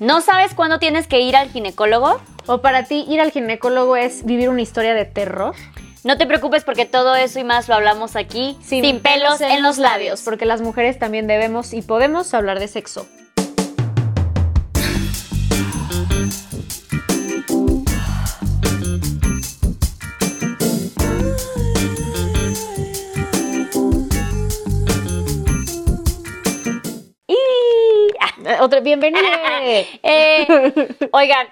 ¿No sabes cuándo tienes que ir al ginecólogo? ¿O para ti ir al ginecólogo es vivir una historia de terror? No te preocupes porque todo eso y más lo hablamos aquí sin, pelos en los labios. Porque las mujeres también debemos y podemos hablar de sexo. Eh, otra, bienvenida. Eh, oigan,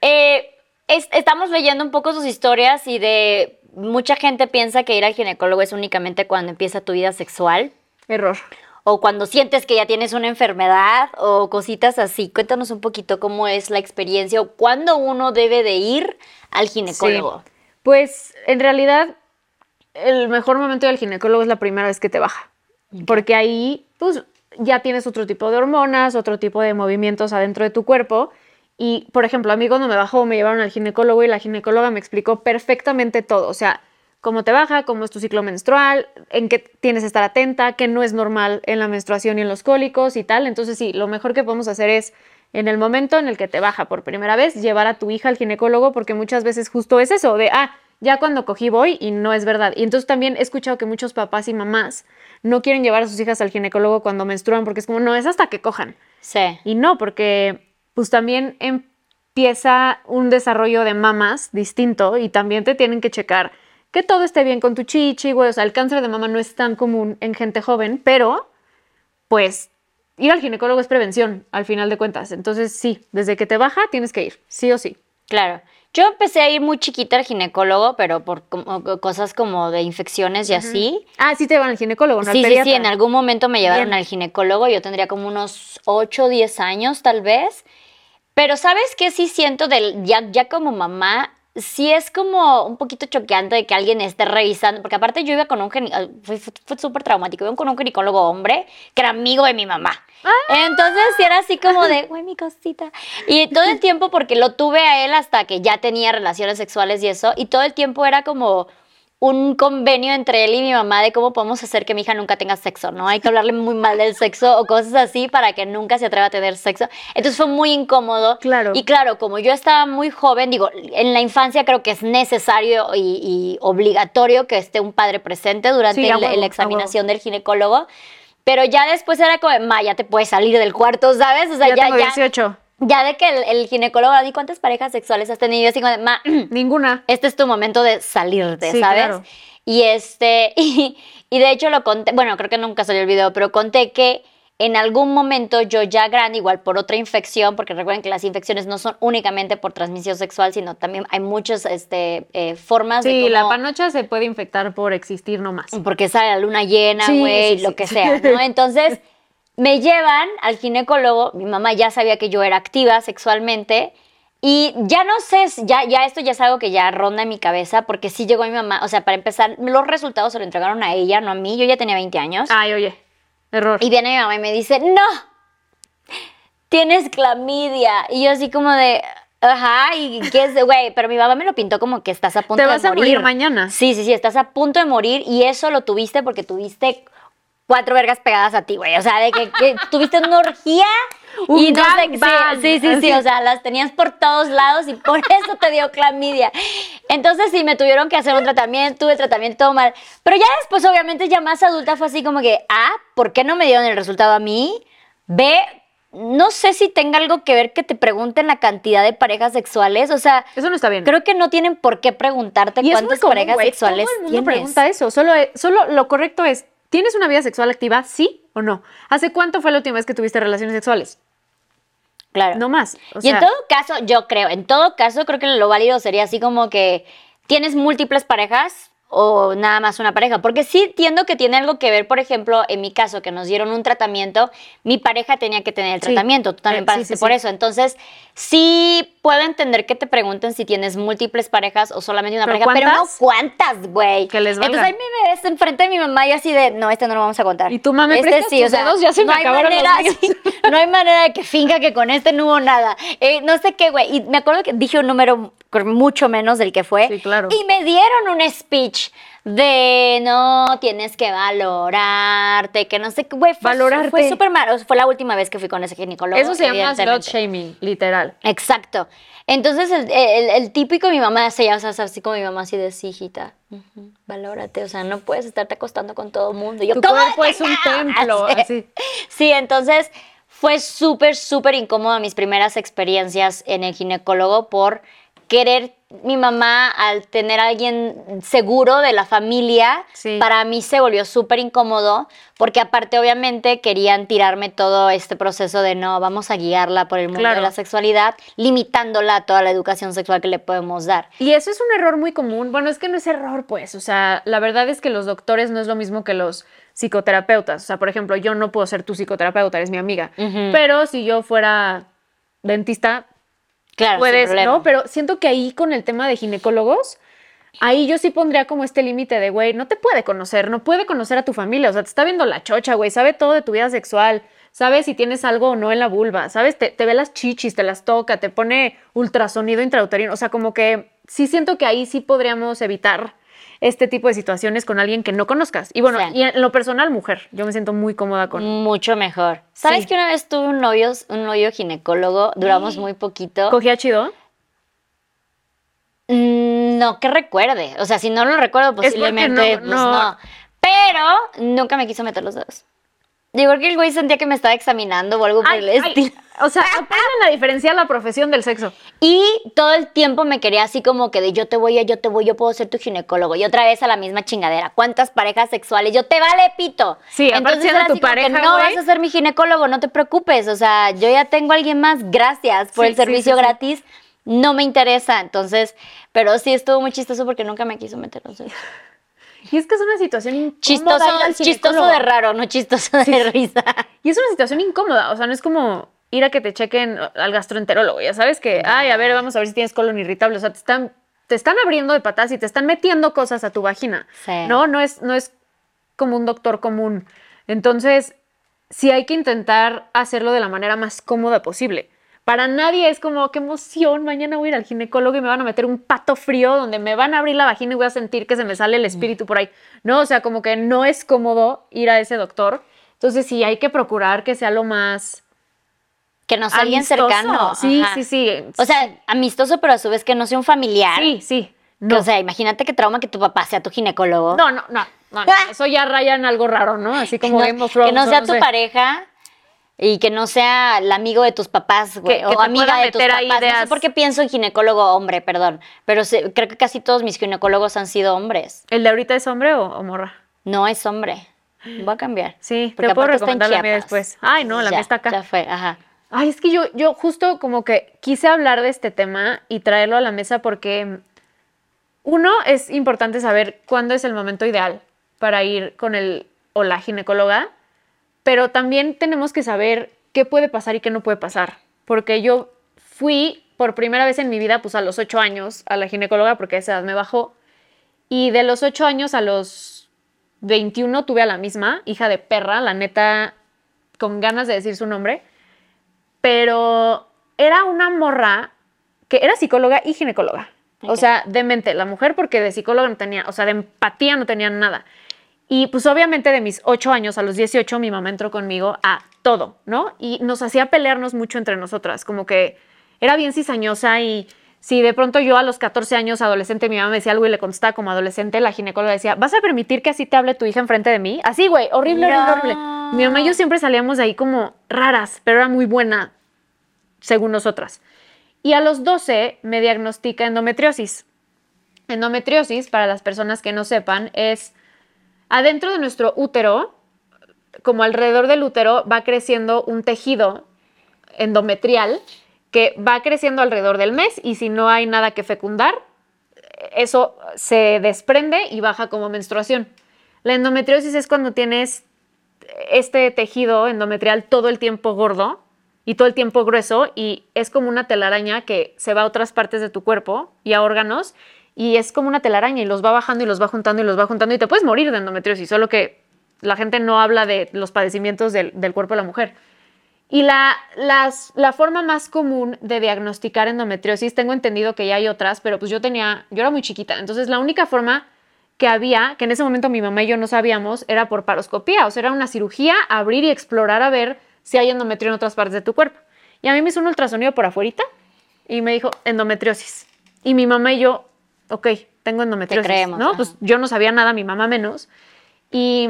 eh, estamos leyendo un poco sus historias y de mucha gente piensa que ir al ginecólogo es únicamente cuando empieza tu vida sexual. Error. O cuando sientes que ya tienes una enfermedad o cositas así. Cuéntanos un poquito cómo es la experiencia o cuándo uno debe de ir al ginecólogo. Pues en realidad el mejor momento del ginecólogo es la primera vez que te baja. Porque ahí, pues ya tienes otro tipo de hormonas, otro tipo de movimientos adentro de tu cuerpo. Y, por ejemplo, a mí cuando me bajó me llevaron al ginecólogo y la ginecóloga me explicó perfectamente todo. O sea, cómo te baja, cómo es tu ciclo menstrual, en qué tienes que estar atenta, qué no es normal en la menstruación y en los cólicos y tal. Entonces, sí, lo mejor que podemos hacer es, en el momento en el que te baja por primera vez, llevar a tu hija al ginecólogo porque muchas veces justo es eso, de, ah, ya cuando cogí voy y no es verdad. Y entonces también he escuchado que muchos papás y mamás no quieren llevar a sus hijas al ginecólogo cuando menstruan porque es como, no, es hasta que cojan. Sí. Y no, porque pues también empieza un desarrollo de mamas distinto y también te tienen que checar que todo esté bien con tu chichi, güey. O sea, el cáncer de mama no es tan común en gente joven, pero pues ir al ginecólogo es prevención, al final de cuentas. Entonces, sí, desde que te baja tienes que ir, sí o sí. Claro. Yo empecé a ir muy chiquita al ginecólogo, pero por cosas como de infecciones y así. Ah, sí te van al ginecólogo, ¿no? Sí, sí, sí, en algún momento me llevaron al ginecólogo, yo tendría como unos 8 o 10 años tal vez. Pero ¿sabes qué sí siento del ya, ya como mamá? Sí es como un poquito choqueante de que alguien esté revisando, porque aparte yo iba con un ginecólogo, fue, súper traumático, iba con un ginecólogo hombre que era amigo de mi mamá. Ah. Entonces era así como de, güey, mi cosita. Y todo el tiempo, porque lo tuve a él hasta que ya tenía relaciones sexuales y eso, y todo el tiempo era como un convenio entre él y mi mamá de cómo podemos hacer que mi hija nunca tenga sexo, ¿no? Hay que hablarle muy mal del sexo o cosas así para que nunca se atreva a tener sexo. Entonces fue muy incómodo. Claro. Y claro, como yo estaba muy joven, digo, en la infancia creo que es necesario y, obligatorio que esté un padre presente durante la examinación del ginecólogo. Pero ya después era como, ma, ya te puedes salir del cuarto, ¿sabes? O sea, ya, ya, 18 ya de que el, ginecólogo, ¿y cuántas parejas sexuales has tenido? Así como ma, ninguna. Este es tu momento de salirte, ¿sabes? Y este, y, y, de hecho lo conté, bueno, creo que nunca salió el video, pero conté que en algún momento yo ya grande, igual por otra infección, porque recuerden que las infecciones no son únicamente por transmisión sexual, sino también hay muchas este, eh, formas de. Sí, la panocha se puede infectar por existir nomás. Porque sale la luna llena, güey, lo que sea, ¿no? Entonces me llevan al ginecólogo, mi mamá ya sabía que yo era activa sexualmente y ya no sé, ya, ya esto ya es algo que ya ronda en mi cabeza porque sí llegó mi mamá, o sea, para empezar, los resultados se lo entregaron a ella, no a mí, yo ya tenía 20 años. Ay, oye, error. Y viene mi mamá y me dice, no, tienes clamidia. Y yo así como de... Ajá, y qué es, güey, pero mi mamá me lo pintó como que estás a punto de morir. Te vas a morir mañana. Sí, sí, sí, estás a punto de morir y eso lo tuviste porque tuviste cuatro vergas pegadas a ti, güey. O sea, de que, tuviste una orgía y no sé, sí, sí, sí, o sea, las tenías por todos lados y por eso te dio clamidia. Entonces sí, me tuvieron que hacer un tratamiento, tuve tratamiento mal. Pero ya después, obviamente, ya más adulta fue así como que, ah, ¿por qué no me dieron el resultado a mí? B, no sé si tenga algo que ver que te pregunten la cantidad de parejas sexuales, o sea, eso no está bien. Creo que no tienen por qué preguntarte cuántas parejas sexuales Todo el mundo pregunta eso, solo, solo lo correcto es ¿Tienes una vida sexual activa, sí o no? ¿Hace cuánto fue la última vez que tuviste relaciones sexuales? Claro. No más. y en todo caso, yo creo, en todo caso, creo que lo válido sería así como que tienes múltiples parejas o nada más una pareja, porque sí entiendo que tiene algo que ver, por ejemplo, en mi caso, que nos dieron un tratamiento, mi pareja tenía que tener el Sí. tratamiento, tú también Eh, sí, pasaste sí, por sí. eso, entonces sí puedo entender que te pregunten si tienes múltiples parejas o solamente una ¿Pero pareja, pero no cuántas? cuántas, güey. Que les valga. Entonces ahí me ves enfrente de mi mamá y así de, no, este no lo vamos a contar. Y tú, "Ma, ¿me este prestas tus dedos? Ya se me no hay acabaron los manera, sí, no hay manera de que finja que con este no hubo nada. Eh, no sé qué, güey. Y me acuerdo que dije un número mucho menos del que fue. Sí, claro. Y me dieron un speech de no, tienes que valorarte, que no sé qué, güey. Fue, Valorarte. Fue súper malo. Fue la última vez que fui con ese ginecólogo. Eso se llama slut shaming, literal. Exacto. Entonces, el, el- el típico, mi mamá, se llama así como mi mamá, así de sí, hijita, valórate, o sea, no puedes estarte acostando con todo el mundo. Y yo, Tu "¿Cómo cuerpo es un cagas?". templo, así. Sí, entonces fue súper, súper incómodo mis primeras experiencias en el ginecólogo por querer mi mamá al tener a alguien seguro de la familia, Sí. para mí se volvió súper incómodo porque aparte obviamente querían tirarme todo este proceso de no, vamos a guiarla por el mundo Claro. de la sexualidad, limitándola a toda la educación sexual que le podemos dar. Y eso es un error muy común. Bueno, es que no es error, pues. O sea, la verdad es que los doctores no es lo mismo que los psicoterapeutas. O sea, por ejemplo, yo no puedo ser tu psicoterapeuta, eres mi amiga. Pero si yo fuera dentista, Claro, puedes. ¿no? Pero siento que ahí con el tema de ginecólogos, ahí yo sí pondría como este límite de, güey, no te puede conocer, no puede conocer a tu familia, o sea, te está viendo la chocha, güey, sabe todo de tu vida sexual, sabe si tienes algo o no en la vulva, sabes, te, te ve las chichis, te las toca, te pone ultrasonido intrauterino, o sea, como que sí siento que ahí sí podríamos evitar este tipo de situaciones con alguien que no conozcas. Y bueno, Sí. y en lo personal, mujer, yo me siento muy cómoda con... Mucho mejor. ¿Sabes Sí. que una vez tuve un novio, un novio ginecólogo? Duramos muy poquito. ¿Cogía chido? Mm, No, que recuerde. O sea, si no lo recuerdo, posiblemente, no- pues no. no. Pero nunca me quiso meter los dedos. Digo que el güey sentía que me estaba examinando o algo por Ay, el ay, estilo. o sea, aprendan a diferenciar la profesión del sexo. Y todo el tiempo me quería así como que de yo te voy yo te voy, yo puedo ser tu ginecólogo. Y otra vez a la misma chingadera. ¿Cuántas parejas sexuales? Yo te vale pito. Sí, siendo era tu así que pareja, no güey. vas a ser mi ginecólogo, no te preocupes. O sea, yo ya tengo a alguien más. Gracias por Sí, el servicio sí, sí. gratis. No me interesa. Entonces, pero sí estuvo muy chistoso porque nunca me quiso meter los dedos. Y es que es una situación incómoda. Chistoso, ir al chistoso ginecólogo. de raro, no chistoso de risa. Y es una situación incómoda. O sea, no es como ir a que te chequen al gastroenterólogo. Ya sabes que, ay, a ver, vamos a ver si tienes colon irritable. O sea, te están, te están abriendo de patas y te están metiendo cosas a tu vagina. Sí. No, no es, no es como un doctor común. Entonces, sí hay que intentar hacerlo de la manera más cómoda posible. Para nadie es como, qué emoción, mañana voy a ir al ginecólogo y me van a meter un pato frío donde me van a abrir la vagina y voy a sentir que se me sale el espíritu por ahí. No, o sea, como que no es cómodo ir a ese doctor. Entonces sí hay que procurar que sea lo más Que no sea alguien cercano. Sí, ajá. sí, sí. O sea, amistoso, pero a su vez que no sea un familiar. sí, sí. Que, No. O sea, imagínate qué trauma que tu papá sea tu ginecólogo. no, no, no, no, no. Eso ya raya en algo raro, ¿no? Así como que no, que no sea tu sé. pareja y que no sea el amigo de tus papás güey, o amiga de tus papás. No sé por qué pienso en ginecólogo hombre, perdón, pero se- creo que casi todos mis ginecólogos han sido hombres. ¿El de ahorita es hombre o, o morra? No es hombre. Voy a cambiar. Sí, Porque te puedo recomendar la mía después. Ay, no, la Ya, mía está acá. Ya fue, ajá. Ay, es que yo, yo justo como que quise hablar de este tema y traerlo a la mesa porque uno es importante saber cuándo es el momento ideal para ir con el o la ginecóloga, pero también tenemos que saber qué puede pasar y qué no puede pasar. Porque yo fui por primera vez en mi vida, pues a los ocho años, a la ginecóloga, porque a esa edad me bajó. Y de los ocho años a los 21 tuve a la misma, hija de perra, la neta, con ganas de decir su nombre. Pero era una morra que era psicóloga y ginecóloga. O sea, de mente, la mujer, porque de psicóloga no tenía, o sea, de empatía no tenía nada. Y pues obviamente de mis 8 años a los 18 mi mamá entró conmigo a todo, ¿no? Y nos hacía pelearnos mucho entre nosotras, como que era bien cizañosa y si de pronto yo a los 14 años adolescente mi mamá me decía algo y le contestaba como adolescente, la ginecóloga decía, ¿vas a permitir que así te hable tu hija enfrente de mí? Así, güey, horrible, horrible, horrible. Mi mamá y yo siempre salíamos de ahí como raras, pero era muy buena, según nosotras. Y a los 12 me diagnostica endometriosis. Endometriosis, para las personas que no sepan, es adentro de nuestro útero, como alrededor del útero, va creciendo un tejido endometrial que va creciendo alrededor del mes y si no hay nada que fecundar, eso se desprende y baja como menstruación. La endometriosis es cuando tienes este tejido endometrial todo el tiempo gordo y todo el tiempo grueso y es como una telaraña que se va a otras partes de tu cuerpo y a órganos y es como una telaraña y los va bajando y los va juntando y los va juntando y te puedes morir de endometriosis, solo que la gente no habla de los padecimientos del, del cuerpo de la mujer. Y la, las, la forma más común de diagnosticar endometriosis, tengo entendido que ya hay otras, pero pues yo tenía, yo era muy chiquita, entonces la única forma que había, que en ese momento mi mamá y yo no sabíamos, era por paroscopía, o sea, era una cirugía, abrir y explorar a ver si hay endometrio en otras partes de tu cuerpo. Y a mí me hizo un ultrasonido por afuerita y me dijo endometriosis. Y mi mamá y yo, ok, tengo endometriosis, creemos, ¿no? ajá. Pues yo no sabía nada, mi mamá menos. Y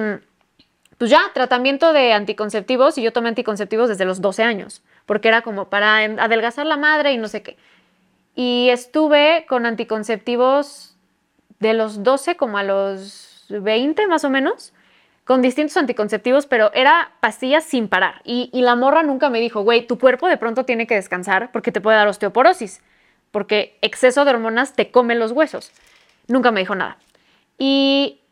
pues ya, tratamiento de anticonceptivos y yo tomé anticonceptivos desde los 12 años, porque era como para adelgazar la madre y no sé qué. Y estuve con anticonceptivos de los 12 como a los 20 más o menos, con distintos anticonceptivos, pero era pastillas sin parar. Y, y la morra nunca me dijo, güey, tu cuerpo de pronto tiene que descansar porque te puede dar osteoporosis, porque exceso de hormonas te come los huesos. Nunca me dijo nada. Y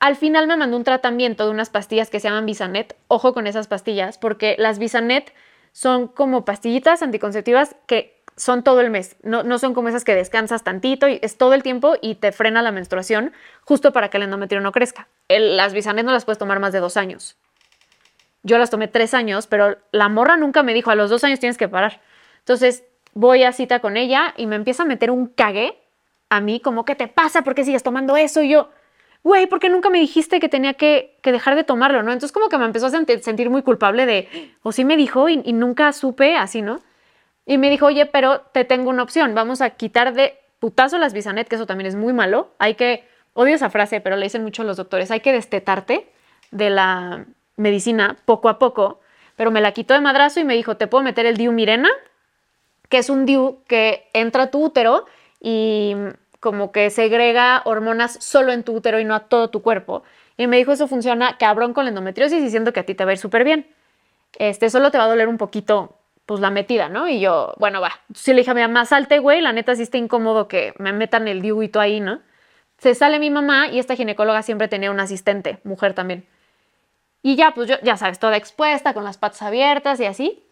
al final me mandó un tratamiento de unas pastillas que se llaman Bisanet. Ojo con esas pastillas, porque las Bisanet son como pastillitas anticonceptivas que son todo el mes. No, no son como esas que descansas tantito y es todo el tiempo y te frena la menstruación justo para que el endometrio no crezca. El- las Bisanet no las puedes tomar más de dos años. Yo las tomé tres años, pero la morra nunca me dijo, a los dos años tienes que parar. Entonces voy a cita con ella y me empieza a meter un cague a mí, como, ¿qué te pasa? ¿Por qué sigues tomando eso? Y yo, güey, ¿por qué nunca me dijiste que tenía que, que dejar de tomarlo, no? Entonces como que me empezó a sentir, muy culpable de, o sí me dijo y, y nunca supe, así, ¿no? Y me dijo, oye, pero te tengo una opción, vamos a quitar de putazo las bisanet, que eso también es muy malo. Hay que, odio esa frase, pero le dicen mucho los doctores, hay que destetarte de la medicina poco a poco, pero me la quitó de madrazo y me dijo, te puedo meter el diumirena, que es un DIU que entra a tu útero y como que segrega hormonas solo en tu útero y no a todo tu cuerpo. Y me dijo, eso funciona cabrón con la endometriosis y siento que a ti te va a ir súper bien. Este, solo te va a doler un poquito, pues la metida, ¿no? Y yo, bueno, va. Sí le dije a mi mamá, salte, güey, la neta sí está incómodo que me metan el diuito ahí, ¿no? Se sale mi mamá y esta ginecóloga siempre tenía una asistente, mujer también. Y ya, pues yo, ya sabes, toda expuesta, con las patas abiertas y así.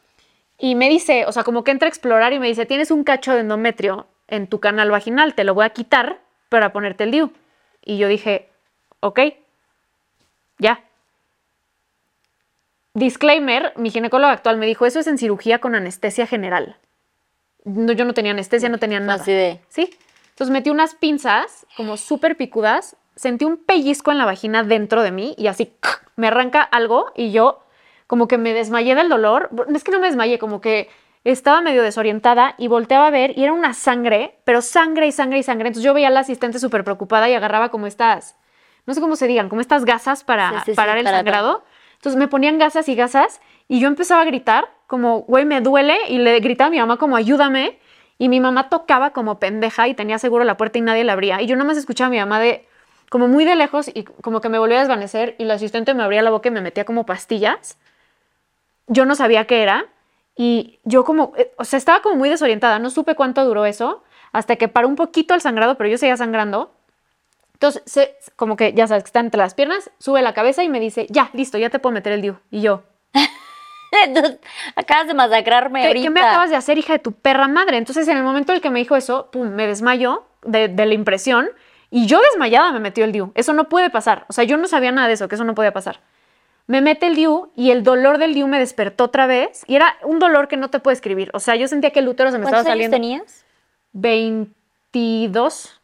Y me dice, o sea, como que entra a explorar y me dice, tienes un cacho de endometrio en tu canal vaginal, te lo voy a quitar para ponerte el DIU. Y yo dije, ok, ya. Disclaimer, mi ginecólogo actual me dijo, eso es en cirugía con anestesia general. No, yo no tenía anestesia, no tenía nada. Así de. Sí. Entonces metí unas pinzas como súper picudas, sentí un pellizco en la vagina dentro de mí y así me arranca algo y yo como que me desmayé del dolor. Es que no me desmayé, como que estaba medio desorientada y volteaba a ver y era una sangre, pero sangre y sangre y sangre. Entonces yo veía a la asistente súper preocupada y agarraba como estas, no sé cómo se digan, como estas gasas para Sí, sí, sí, parar el para- sangrado. Entonces me ponían gasas y gasas y yo empezaba a gritar como, güey, me duele y le gritaba a mi mamá como, ayúdame. Y mi mamá tocaba como pendeja y tenía seguro la puerta y nadie la abría. Y yo nomás escuchaba a mi mamá de como muy de lejos y como que me volvía a desvanecer y la asistente me abría la boca y me metía como pastillas. Yo no sabía qué era y yo como, eh, o sea, estaba como muy desorientada. No supe cuánto duró eso hasta que paró un poquito el sangrado, pero yo seguía sangrando. Entonces, se- como que ya sabes que está entre las piernas, sube la cabeza y me dice, ya, listo, ya te puedo meter el DIU. Y yo, Entonces, acabas de masacrarme ¿Qué, ahorita. qué me acabas de hacer, hija de tu perra madre? Entonces, en el momento en el que me dijo eso, pum, me desmayó de, de la impresión y yo desmayada me metió el DIU. Eso no puede pasar. O sea, yo no sabía nada de eso, que eso no podía pasar. Me mete el DIU y el dolor del DIU me despertó otra vez y era un dolor que no te puedo escribir. O sea, yo sentía que el útero se me estaba ¿Cuántos años saliendo. tenías? 22,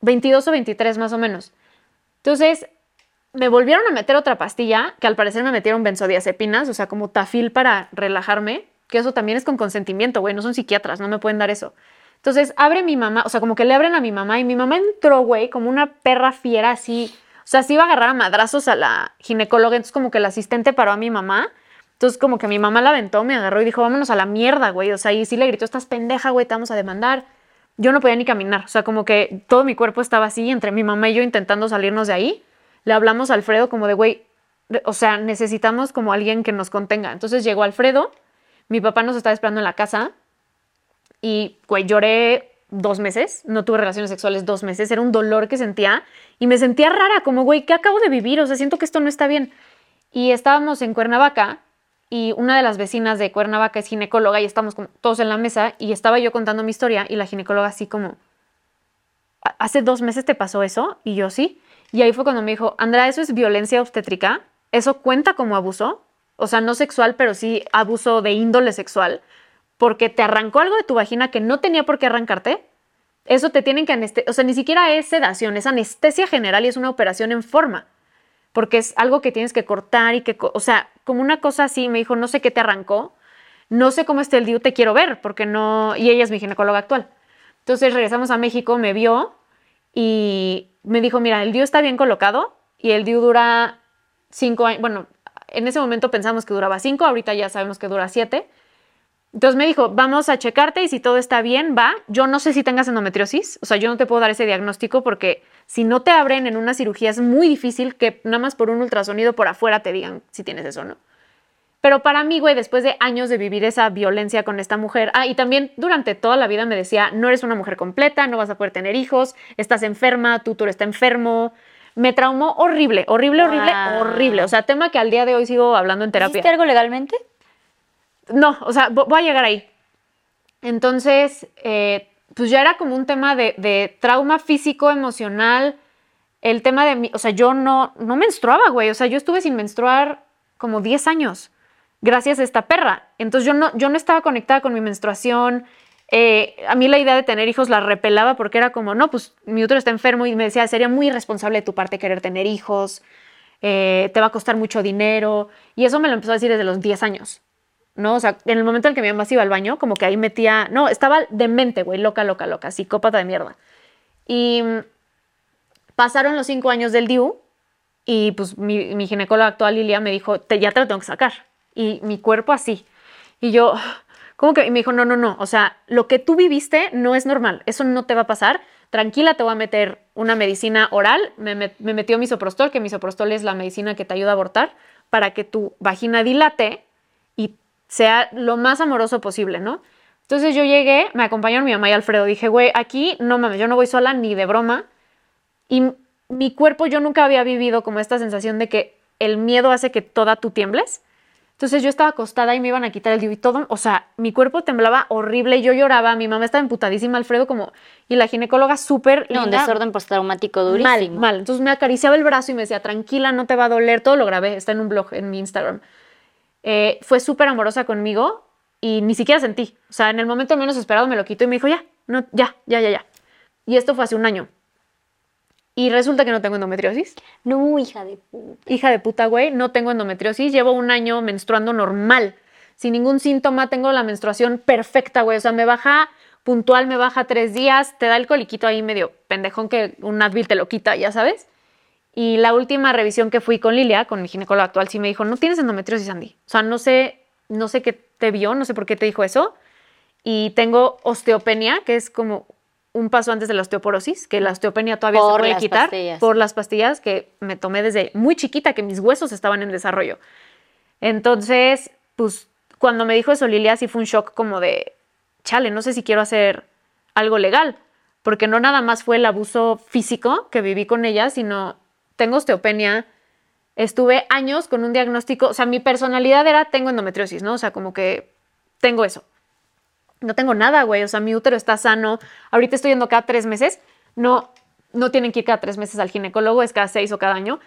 22 o 23 más o menos. Entonces, me volvieron a meter otra pastilla, que al parecer me metieron benzodiazepinas, o sea, como tafil para relajarme, que eso también es con consentimiento, güey, no son psiquiatras, no me pueden dar eso. Entonces, abre mi mamá, o sea, como que le abren a mi mamá y mi mamá entró, güey, como una perra fiera así, o sea, se iba a agarrar a madrazos a la ginecóloga, entonces como que el asistente paró a mi mamá. Entonces, como que mi mamá la aventó, me agarró y dijo, vámonos a la mierda, güey. O sea, y sí le gritó, estás pendeja, güey, te vamos a demandar. Yo no podía ni caminar, o sea, como que todo mi cuerpo estaba así, entre mi mamá y yo intentando salirnos de ahí. Le hablamos a Alfredo como de, güey, o sea, necesitamos como alguien que nos contenga. Entonces llegó Alfredo, mi papá nos estaba esperando en la casa y, güey, lloré dos meses, no tuve relaciones sexuales dos meses, era un dolor que sentía y me sentía rara, como, güey, ¿qué acabo de vivir? O sea, siento que esto no está bien. Y estábamos en Cuernavaca y una de las vecinas de Cuernavaca es ginecóloga y estamos todos en la mesa y estaba yo contando mi historia y la ginecóloga así como, ¿hace dos meses te pasó eso? Y yo sí. Y ahí fue cuando me dijo, Andrea, ¿eso es violencia obstétrica? ¿Eso cuenta como abuso? O sea, no sexual, pero sí abuso de índole sexual porque te arrancó algo de tu vagina que no tenía por qué arrancarte, eso te tienen que anestesiar, o sea, ni siquiera es sedación, es anestesia general y es una operación en forma, porque es algo que tienes que cortar y que, o sea, como una cosa así, me dijo, no sé qué te arrancó, no sé cómo está el DIU, te quiero ver, porque no, y ella es mi ginecóloga actual. Entonces regresamos a México, me vio y me dijo, mira, el DIU está bien colocado y el DIU dura cinco años, bueno, en ese momento pensamos que duraba cinco, ahorita ya sabemos que dura siete, entonces me dijo, vamos a checarte y si todo está bien, va. Yo no sé si tengas endometriosis, o sea, yo no te puedo dar ese diagnóstico porque si no te abren en una cirugía es muy difícil que nada más por un ultrasonido por afuera te digan si tienes eso o no. Pero para mí, güey, después de años de vivir esa violencia con esta mujer, ah, y también durante toda la vida me decía, no eres una mujer completa, no vas a poder tener hijos, estás enferma, tu tutor está enfermo. Me traumó horrible, horrible, horrible, horrible. O sea, tema que al día de hoy sigo hablando en terapia. ¿Hiciste algo legalmente? No, o sea, voy a llegar ahí. Entonces, eh, pues ya era como un tema de, trauma físico, emocional, el tema de, o sea, yo no, no menstruaba, güey, o sea, yo estuve sin menstruar como 10 años, gracias a esta perra. Entonces yo no, yo no estaba conectada con mi menstruación. Eh, a mí la idea de tener hijos la repelaba porque era como, no, pues mi útero está enfermo y me decía, sería muy irresponsable de tu parte querer tener hijos, eh, te va a costar mucho dinero. Y eso me lo empezó a decir desde los 10 años. ¿No? O sea, en el momento en que mi mamá se iba al baño, como que ahí metía, no, estaba demente, güey, loca, loca, loca, psicópata de mierda. Y mm, pasaron los cinco años del DIU y pues mi, mi ginecóloga actual, Lilia, me dijo, te, ya te lo tengo que sacar. Y mi cuerpo así. Y yo, ¿cómo que? Y me dijo, no, no, no, o sea, lo que tú viviste no es normal, eso no te va a pasar. Tranquila, te voy a meter una medicina oral. Me, me, me metió misoprostol, que misoprostol es la medicina que te ayuda a abortar, para que tu vagina dilate sea lo más amoroso posible, ¿no? Entonces yo llegué, me acompañaron mi mamá y Alfredo. Dije, güey, aquí no mames, yo no voy sola ni de broma. Y mi cuerpo, yo nunca había vivido como esta sensación de que el miedo hace que toda tú tiembles. Entonces yo estaba acostada y me iban a quitar el DIU y todo, o sea, mi cuerpo temblaba horrible, yo lloraba, mi mamá estaba emputadísima, Alfredo como, y la ginecóloga súper No, un desorden postraumático durísimo. Mal, mal. Entonces me acariciaba el brazo y me decía, tranquila, no te va a doler, todo lo grabé, está en un blog en mi Instagram. Eh, fue súper amorosa conmigo y ni siquiera sentí. O sea, en el momento menos esperado me lo quitó y me dijo, ya, no, ya, ya, ya, ya. Y esto fue hace un año. Y resulta que no tengo endometriosis. No, hija de puta. Hija de puta, güey, no tengo endometriosis. Llevo un año menstruando normal, sin ningún síntoma. Tengo la menstruación perfecta, güey. O sea, me baja puntual, me baja tres días. Te da el coliquito ahí medio pendejón que un Advil te lo quita, ya sabes. Y la última revisión que fui con Lilia, con mi ginecóloga actual, sí me dijo, no tienes endometriosis, Andy. O sea, no sé, no sé qué te vio, no sé por qué te dijo eso. Y tengo osteopenia, que es como un paso antes de la osteoporosis, que la osteopenia todavía se puede quitar por las pastillas que me tomé desde muy chiquita, que mis huesos estaban en desarrollo. Entonces, pues cuando me dijo eso Lilia, sí fue un shock como de, chale, no sé si quiero hacer algo legal, porque no nada más fue el abuso físico que viví con ella, sino tengo osteopenia, estuve años con un diagnóstico, o sea, mi personalidad era tengo endometriosis, ¿no? O sea, como que tengo eso. No tengo nada, güey, o sea, mi útero está sano. Ahorita estoy yendo cada tres meses. No, no tienen que ir cada tres meses al ginecólogo, es cada seis o cada año.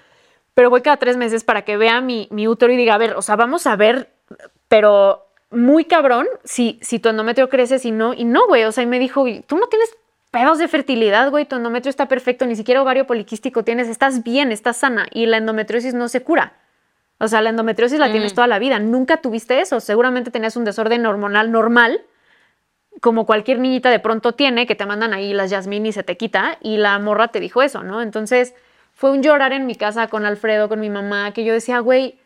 Pero voy cada tres meses para que vea mi, mi útero y diga, a ver, o sea, vamos a ver, pero muy cabrón si, si tu endometrio crece, si no. Y no, güey, o sea, y me dijo, tú no tienes pedos de fertilidad, güey, tu endometrio está perfecto, ni siquiera ovario poliquístico tienes, estás bien, estás sana y la endometriosis no se cura. O sea, la endometriosis la tienes mm. toda la vida, nunca tuviste eso, seguramente tenías un desorden hormonal normal, como cualquier niñita de pronto tiene, que te mandan ahí las yasmín y se te quita, y la morra te dijo eso, ¿no? Entonces fue un llorar en mi casa con Alfredo, con mi mamá, que yo decía, güey,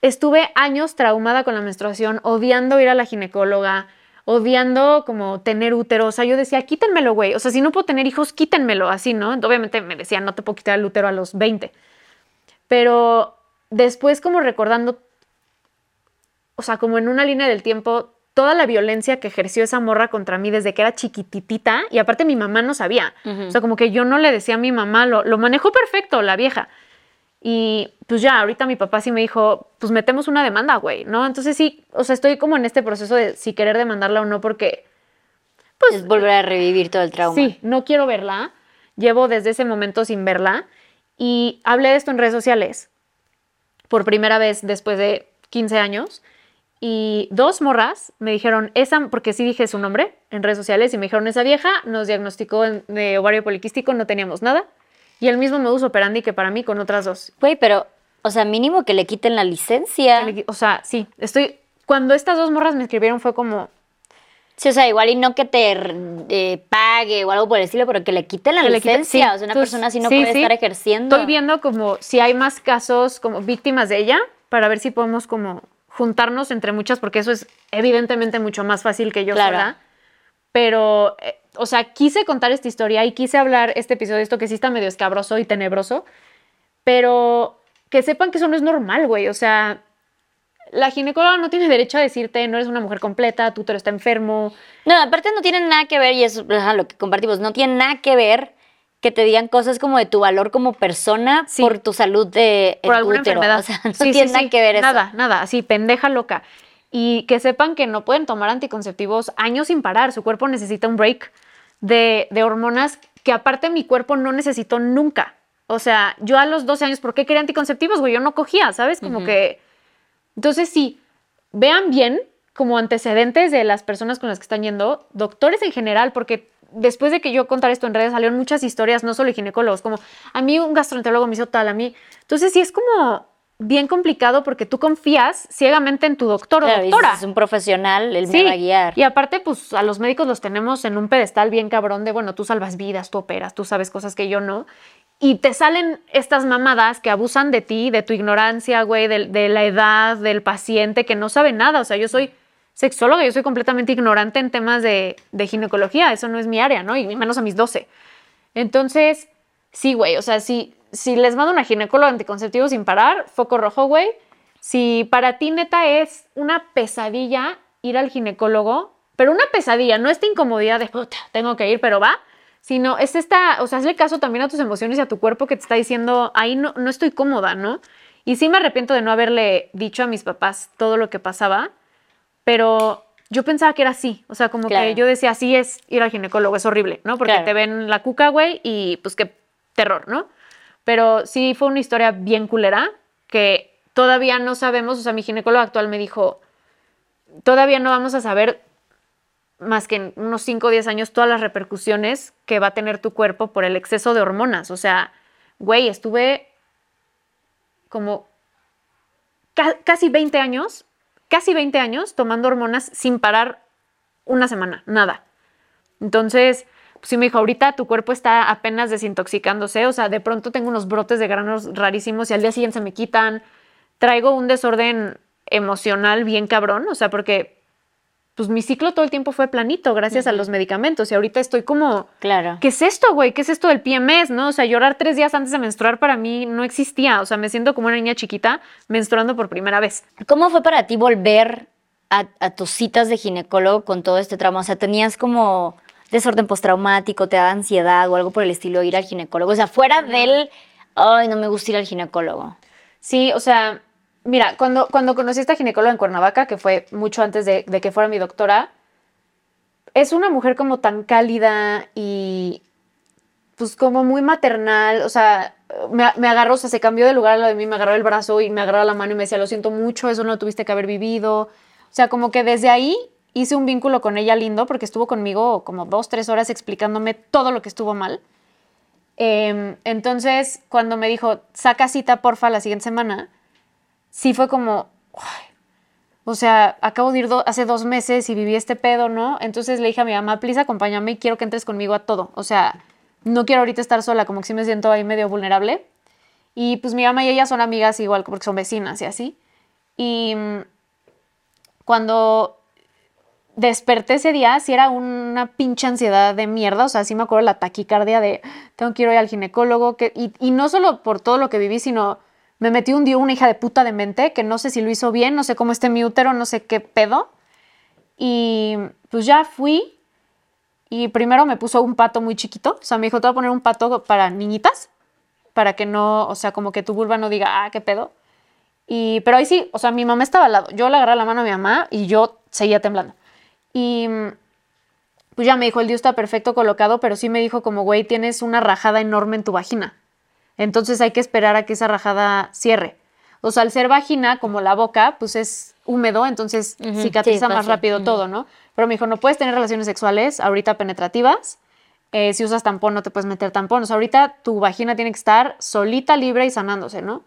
estuve años traumada con la menstruación, odiando ir a la ginecóloga, odiando como tener útero. O sea, yo decía, quítenmelo, güey. O sea, si no puedo tener hijos, quítenmelo, así, ¿no? Obviamente me decían, no te puedo quitar el útero a los 20. Pero después como recordando, o sea, como en una línea del tiempo, toda la violencia que ejerció esa morra contra mí desde que era chiquititita y aparte mi mamá no sabía. O sea, como que yo no le decía a mi mamá, lo, lo manejó perfecto la vieja. Y pues ya, ahorita mi papá sí me dijo, pues metemos una demanda, güey, ¿no? Entonces sí, o sea, estoy como en este proceso de si querer demandarla o no, porque pues... Es volver a revivir todo el trauma. Sí, no quiero verla. Llevo desde ese momento sin verla. Y hablé de esto en redes sociales por primera vez después de 15 años. Y dos morras me dijeron, esa, porque sí dije su nombre en redes sociales, y me dijeron, esa vieja nos diagnosticó de ovario poliquístico, no teníamos nada. Y el mismo modus operandi que para mí con otras dos. Güey, pero, o sea, mínimo que le quiten la licencia. O sea, sí, estoy. Cuando estas dos morras me escribieron fue como. Sí, o sea, igual y no que te eh, pague o algo por el estilo, pero que le quiten la licencia. o sea, una persona así no puede estar ejerciendo. Estoy viendo como si hay más casos como víctimas de ella para ver si podemos como juntarnos entre muchas, porque eso es evidentemente mucho más fácil que yo sola. Pero eh, o sea, quise contar esta historia y quise hablar este episodio, esto que sí está medio escabroso y tenebroso, pero que sepan que eso no es normal, güey. O sea, la ginecóloga no tiene derecho a decirte, no eres una mujer completa, tú te lo está enfermo. No, aparte no tiene nada que ver, y eso es lo que compartimos, no tiene nada que ver que te digan cosas como de tu valor como persona por tu salud de por alguna enfermedad. O sea, no tiene nada que ver eso. Nada, nada, así, pendeja loca. Y que sepan que no pueden tomar anticonceptivos años sin parar, su cuerpo necesita un break de, hormonas que aparte mi cuerpo no necesitó nunca. O sea, yo a los 12 años, ¿por qué quería anticonceptivos, güey? Yo no cogía, ¿sabes? Como que... Entonces, sí, vean bien como antecedentes de las personas con las que están yendo, doctores en general, porque después de que yo contara esto en redes salieron muchas historias, no solo ginecólogos, como a mí un gastroenterólogo me hizo tal, a mí. Entonces, sí es como bien complicado porque tú confías ciegamente en tu doctor o doctora. Es un profesional, él me va a guiar. Y aparte, pues a los médicos los tenemos en un pedestal bien cabrón de, bueno, tú salvas vidas, tú operas, tú sabes cosas que yo no. Y te salen estas mamadas que abusan de ti, de tu ignorancia, güey, de, la edad del paciente que no sabe nada. O sea, yo soy sexóloga, yo soy completamente ignorante en temas de, de ginecología, eso no es mi área, ¿no? Y menos a mis 12. Entonces, sí, güey, o sea, sí, si les mando una ginecóloga anticonceptivo sin parar, foco rojo, güey. Si para ti neta es una pesadilla ir al ginecólogo, pero una pesadilla, no esta incomodidad de puta, tengo que ir, pero va, sino es esta, o sea, hazle caso también a tus emociones y a tu cuerpo que te está diciendo, ahí no, no estoy cómoda, ¿no? Y sí me arrepiento de no haberle dicho a mis papás todo lo que pasaba, pero yo pensaba que era así, o sea, como que yo decía, así es ir al ginecólogo, es horrible, ¿no? Porque te ven la cuca, güey, y pues qué terror, ¿no? Pero sí fue una historia bien culera que todavía no sabemos, o sea, mi ginecólogo actual me dijo, todavía no vamos a saber más que en unos 5 o 10 años todas las repercusiones que va a tener tu cuerpo por el exceso de hormonas. O sea, güey, estuve como casi 20 años, casi 20 años tomando hormonas sin parar una semana, nada. Entonces, sí me dijo, ahorita tu cuerpo está apenas desintoxicándose, o sea, de pronto tengo unos brotes de granos rarísimos y al día siguiente se me quitan. Traigo un desorden emocional bien cabrón, o sea, porque pues mi ciclo todo el tiempo fue planito gracias a los medicamentos y ahorita estoy como, claro. ¿qué es esto, güey? ¿Qué es esto del PMS, no? O sea, llorar tres días antes de menstruar para mí no existía, o sea, me siento como una niña chiquita menstruando por primera vez. ¿Cómo fue para ti volver a, a tus citas de ginecólogo con todo este trauma? O sea, tenías como desorden postraumático, te da ansiedad o algo por el estilo ir al ginecólogo. O sea, fuera del, ay, no me gusta ir al ginecólogo. Sí, o sea, mira, cuando, cuando conocí a esta ginecóloga en Cuernavaca, que fue mucho antes de, que fuera mi doctora, es una mujer como tan cálida y pues como muy maternal, o sea, me, me, agarró, o sea, se cambió de lugar a lo de mí, me agarró el brazo y me agarró la mano y me decía, lo siento mucho, eso no lo tuviste que haber vivido. O sea, como que desde ahí hice un vínculo con ella lindo porque estuvo conmigo como dos, tres horas explicándome todo lo que estuvo mal. Em, entonces, cuando me dijo, saca cita porfa la siguiente semana, sí fue como, o sea, acabo de ir hace dos meses y viví este pedo, ¿no? Entonces le dije a mi mamá, please, acompáñame y quiero que entres conmigo a todo. O sea, no quiero ahorita estar sola, como que sí me siento ahí medio vulnerable. Y pues mi mamá y ella son amigas igual, porque son vecinas y así. Y mm, cuando desperté ese día, si era una pinche ansiedad de mierda, o sea, sí me acuerdo la taquicardia de tengo que ir hoy al ginecólogo, que, y, no solo por todo lo que viví, sino me metí un día una hija de puta de mente, que no sé si lo hizo bien, no sé cómo esté mi útero, no sé qué pedo. Y pues ya fui y primero me puso un pato muy chiquito. O sea, me dijo, te voy a poner un pato para niñitas, para que no, o sea, como que tu vulva no diga, ah, qué pedo. Y, pero ahí sí, o sea, mi mamá estaba al lado. Yo le agarré la mano a mi mamá y yo seguía temblando. Y pues ya me dijo, el Dios está perfecto colocado, pero sí me dijo como, güey, tienes una rajada enorme en tu vagina. Entonces hay que esperar a que esa rajada cierre. O sea, al ser vagina, como la boca, pues es húmedo, entonces cicatriza más rápido todo, ¿no? Pero me dijo, no puedes tener relaciones sexuales ahorita penetrativas. Eh, si usas tampón, no te puedes meter tampón. O sea, ahorita tu vagina tiene que estar solita, libre y sanándose, ¿no?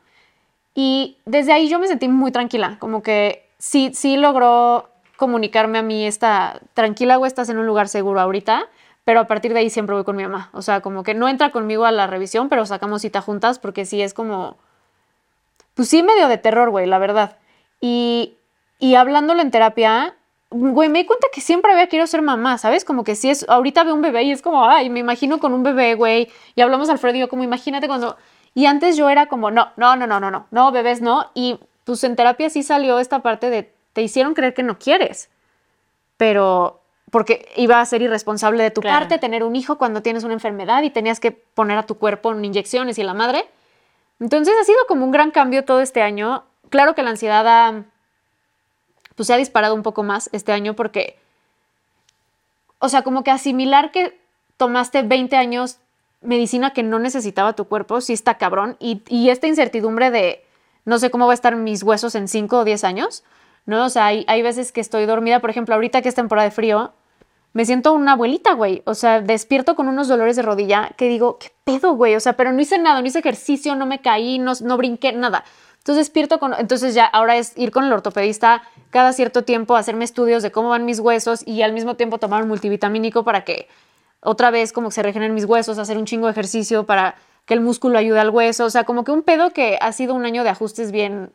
Y desde ahí yo me sentí muy tranquila, como que sí, sí logró comunicarme a mí esta, tranquila, güey, estás en un lugar seguro ahorita, pero a partir de ahí siempre voy con mi mamá. O sea, como que no entra conmigo a la revisión, pero sacamos cita juntas porque sí es como, pues sí, medio de terror, güey, la verdad. Y, y hablándolo en terapia, güey, me di cuenta que siempre había querido ser mamá, ¿sabes? Como que si es, ahorita veo un bebé y es como, ay, me imagino con un bebé, güey. Y hablamos Alfredo y yo como, imagínate cuando... Y antes yo era como, no, no, no, no, no, no, no, bebés no. Y pues en terapia sí salió esta parte de te hicieron creer que no quieres, pero porque iba a ser irresponsable de tu parte tener un hijo cuando tienes una enfermedad y tenías que poner a tu cuerpo en inyecciones y la madre. Entonces ha sido como un gran cambio todo este año. Claro que la ansiedad ha, pues se ha disparado un poco más este año porque, o sea, como que asimilar que tomaste 20 años medicina que no necesitaba tu cuerpo, sí está cabrón. Y, y esta incertidumbre de no sé cómo va a estar mis huesos en 5 o 10 años, ¿no? O sea, hay, hay veces que estoy dormida, por ejemplo, ahorita que es temporada de frío, me siento una abuelita, güey. O sea, despierto con unos dolores de rodilla que digo, ¿qué pedo, güey? O sea, pero no hice nada, no hice ejercicio, no me caí, no, no brinqué, nada. Entonces despierto con, entonces ya ahora es ir con el ortopedista cada cierto tiempo, hacerme estudios de cómo van mis huesos y al mismo tiempo tomar un multivitamínico para que otra vez como que se regeneren mis huesos, hacer un chingo de ejercicio para que el músculo ayude al hueso. O sea, como que un pedo que ha sido un año de ajustes bien,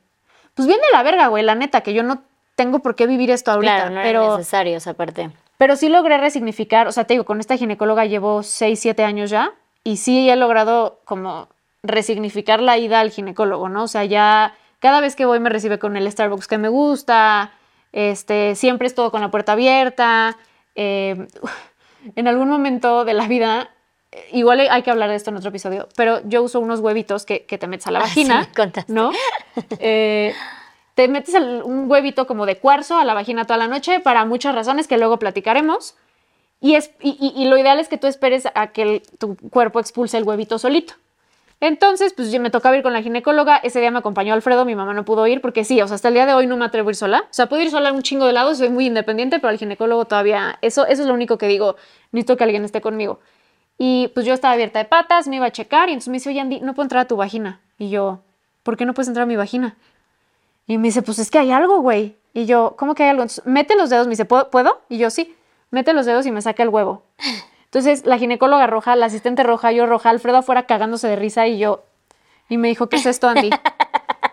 pues bien de la verga, güey, la neta, que yo no tengo por qué vivir esto ahorita. Claro, no pero, era necesario esa parte. Pero sí logré resignificar, o sea, te digo, con esta ginecóloga llevo 6, 7 años ya y sí he logrado como resignificar la ida al ginecólogo, ¿no? O sea, ya cada vez que voy me recibe con el Starbucks que me gusta, este, siempre es todo con la puerta abierta. Eh, en algún momento de la vida igual hay que hablar de esto en otro episodio, pero yo uso unos huevitos que, te metes a la ah, vagina, ¿no? Eh, te metes un huevito como de cuarzo a la vagina toda la noche para muchas razones que luego platicaremos. Y, es, y, lo ideal es que tú esperes a que tu cuerpo expulse el huevito solito. Entonces, pues yo me tocaba ir con la ginecóloga. Ese día me acompañó Alfredo, mi mamá no pudo ir porque sí, o sea, hasta el día de hoy no me atrevo a ir sola. O sea, puedo ir sola un chingo de lado, soy muy independiente, pero al ginecólogo todavía, eso, eso es lo único que digo, necesito que alguien esté conmigo. Y pues yo estaba abierta de patas, me iba a checar y entonces me dice, oye Andy, no puedo entrar a tu vagina. Y yo, ¿por qué no puedes entrar a mi vagina? Y me dice, pues es que hay algo, güey. Y yo, ¿cómo que hay algo? Entonces, mete los dedos, me dice, ¿puedo? Y yo, sí, mete los dedos y me saca el huevo. Entonces, la ginecóloga roja, la asistente roja, yo roja, Alfredo afuera cagándose de risa y yo, y me dijo, ¿qué es esto, Andy?